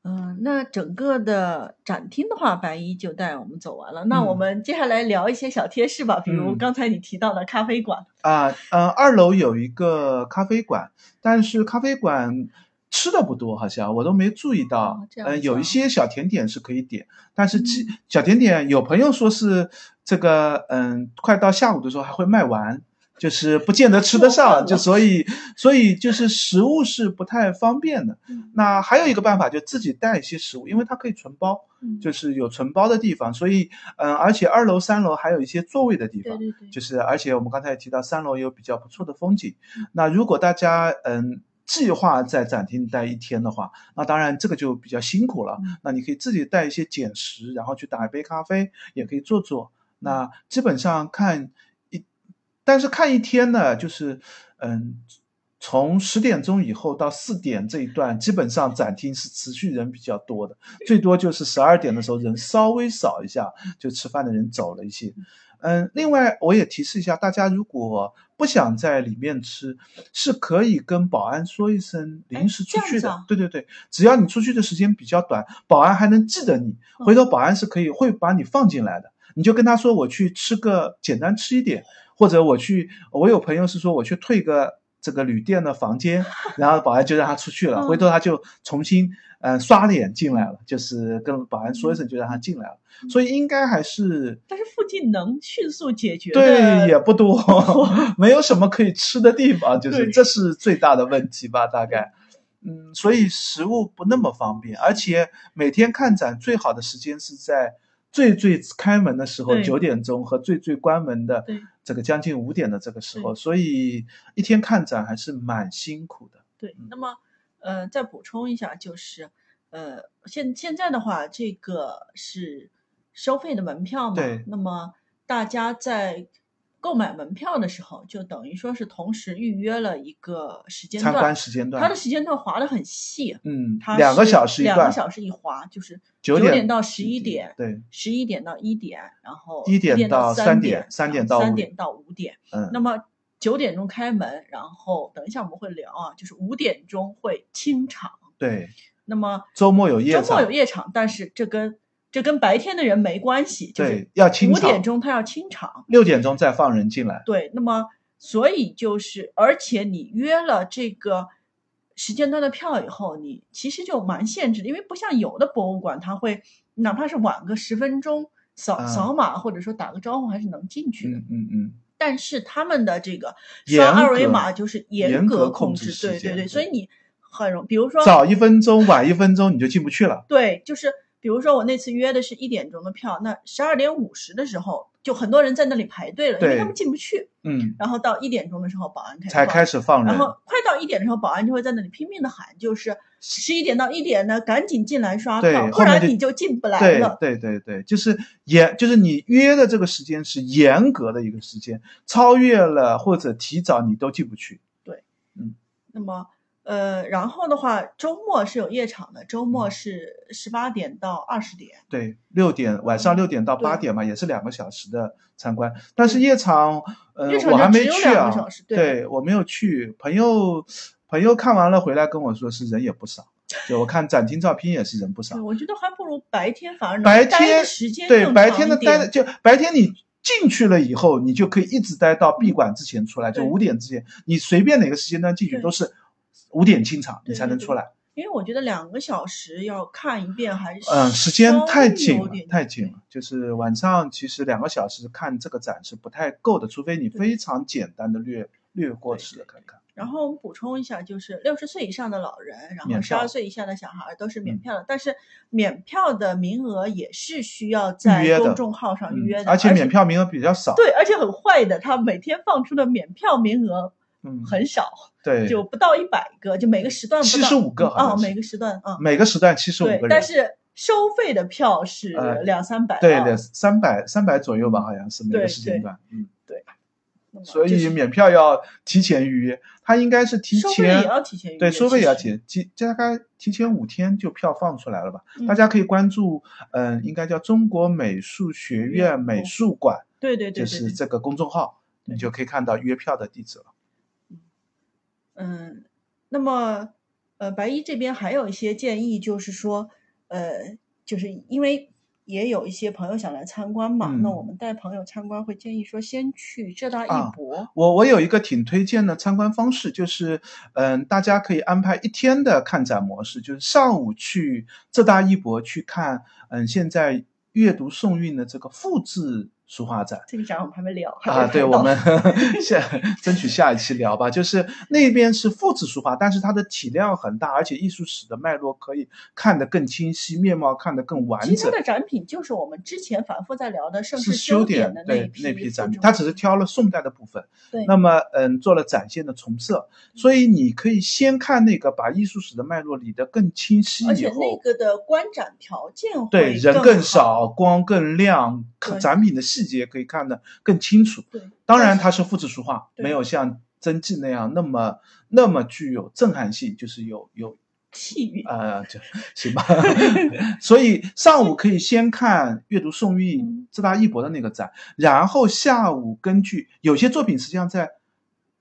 嗯，那整个的展厅的话，白衣就带我们走完了。那我们接下来聊一些小贴士吧，比如刚才你提到的咖啡馆啊，嗯，二楼有一个咖啡馆，但是咖啡馆吃的不多，好像我都没注意到。嗯，有一些小甜点是可以点，但是小甜点有朋友说是这个，嗯，快到下午的时候还会卖完。就是不见得吃得上，[laughs] 就所以所以就是食物是不太方便的。那还有一个办法，就自己带一些食物，因为它可以存包，就是有存包的地方。所以嗯，而且二楼、三楼还有一些座位的地方，就是而且我们刚才也提到三楼有比较不错的风景。那如果大家嗯计划在展厅待一天的话，那当然这个就比较辛苦了。那你可以自己带一些简食，然后去打一杯咖啡，也可以坐坐。那基本上看一。但是看一天呢，就是，嗯，从十点钟以后到四点这一段，基本上展厅是持续人比较多的，最多就是十二点的时候人稍微少一下，就吃饭的人走了一些。嗯，另外我也提示一下大家，如果不想在里面吃，是可以跟保安说一声临时出去的。对对对，只要你出去的时间比较短，保安还能记得你，回头保安是可以会把你放进来的。你就跟他说，我去吃个简单吃一点。或者我去，我有朋友是说我去退个这个旅店的房间，[laughs] 然后保安就让他出去了，回头他就重新嗯刷脸进来了，就是跟保安说一声就让他进来了，所以应该还是，但是附近能迅速解决对也不多，[laughs] 没有什么可以吃的地方，[laughs] 就是这是最大的问题吧，大概，嗯，所以食物不那么方便，而且每天看展最好的时间是在。最最开门的时候九点钟和最最关门的这个将近五点的这个时候，所以一天看展还是蛮辛苦的。对，那么呃，再补充一下，就是呃，现现在的话，这个是收费的门票嘛？对。那么大家在。购买门票的时候，就等于说是同时预约了一个时间段，参观时间段，它的时间段划得很细，嗯，它两个小时一两个小时一划，就是九点到十一点，对，十一点到一点，然后一点到三点，三点到三点到五点，嗯，那么九点钟开门，然后等一下我们会聊啊，就是五点钟会清场，对，那么周末有夜场，周末有夜场，但是这跟这跟白天的人没关系，对，要清场。五点钟他要清场，六点钟再放人进来。对，那么所以就是，而且你约了这个时间段的票以后，你其实就蛮限制的，因为不像有的博物馆，他会哪怕是晚个十分钟，扫扫码或者说打个招呼，还是能进去的。嗯嗯嗯。但是他们的这个刷二维码就是严格控制，对对对，所以你很容，比如说早一分钟、晚一分钟，你就进不去了。对，就是。比如说我那次约的是一点钟的票，那十二点五十的时候就很多人在那里排队了，因为他们进不去。嗯。然后到一点钟的时候，保安开才开始放人。然后快到一点的时候，保安就会在那里拼命的喊，就是十一点到一点呢，赶紧进来刷票，不然你就进不来了。对对对，就是严，就是你约的这个时间是严格的一个时间，超越了或者提早你都进不去。对，嗯。那么。呃，然后的话，周末是有夜场的，周末是十八点到二十点，对，六点晚上六点到八点嘛，也是两个小时的参观。但是夜场，呃，我还没去啊，对我没有去。朋友朋友看完了回来跟我说，是人也不少，就我看展厅照片也是人不少。我觉得还不如白天，反而白天时间对白天的待的就白天你进去了以后，你就可以一直待到闭馆之前出来，就五点之前，你随便哪个时间段进去都是。五点进场，你才能出来。因为我觉得两个小时要看一遍还是嗯，时间太紧了，太紧了。就是晚上其实两个小时看这个展是不太够的，除非你非常简单的略略过式的看看。然后我们补充一下，就是六十岁以上的老人，然后十二岁以下的小孩都是免票的，但是免票的名额也是需要在公众号上预约的，而且免票名额比较少。对，而且很坏的，他每天放出的免票名额。嗯，很少，对，就不到一百个，就每个时段七十五个啊，每个时段啊，每个时段七十五个人，但是收费的票是两三百，对，两三百三百左右吧，好像是每个时间段，嗯，对，所以免票要提前预约，他应该是提前也要提前预约，对，收费也要提，提大概提前五天就票放出来了吧？大家可以关注，嗯，应该叫中国美术学院美术馆，对对对，就是这个公众号，你就可以看到约票的地址了。嗯，那么，呃，白衣这边还有一些建议，就是说，呃，就是因为也有一些朋友想来参观嘛，嗯那我们带朋友参观会建议说先去浙大啊艺博，我我有一个挺推荐的参观方式，就是嗯，大家可以安排一天的看展模式，就是上午去浙大艺博去看，嗯，现在阅读宋韵的这个复制书画展。这个展我们还没聊，啊，对，我们 [laughs] 下争取下一期聊吧。就是那边是复制书画，但是它的体量很大，而且艺术史的脉络可以看得更清晰，面貌看得更完整其实它。的展品就是我们之前反复在聊的盛世是修典的那批那批展品，它只是挑了宋代的部分，对那么嗯做了展现的重设，所以你可以先看那个，把艺术史的脉络理得更清晰以而且那后，个的观展条件会对人更少，光更亮，展品的细节可以看得更清楚。对，当然它是复制书画，没有像真迹那样那么那么具有震撼性，就是有有气韵，呃，就行吧。[laughs] [laughs] 所以上午可以先看阅读宋韵嗯浙大艺博的那个展，然后下午根据有些作品实际上在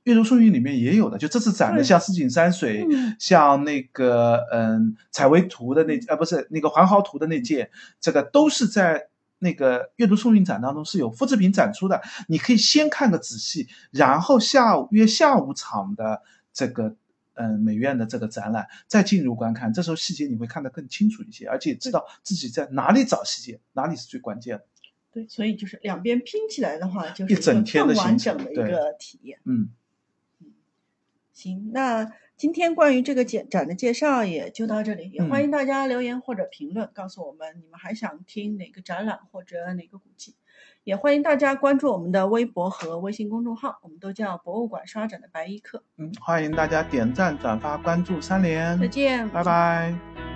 阅读宋韵里面也有的，就这次展的像四景山水，嗯像那个嗯采薇图的那呃不是那个环豪图的那件，这个都是在。那个阅读宋韵展当中是有复制品展出的，你可以先看个仔细，然后下午约下午场的这个嗯美院的这个展览，再进入观看，这时候细节你会看得更清楚一些，而且知道自己在哪里找细节，哪里是最关键的。对，所以就是两边拼起来的话，就是一整天的行完整的一个体验。嗯，行，那今天关于这个展展的介绍也就到这里，也欢嗯迎大家留言或者评论，告诉我们你们还想听哪个展览或者哪个古迹。也欢迎大家关注我们的微博和微信公众号，我们都叫博物馆刷展的白衣客。嗯，欢迎大家点赞、转发、关注三连，再见，拜拜。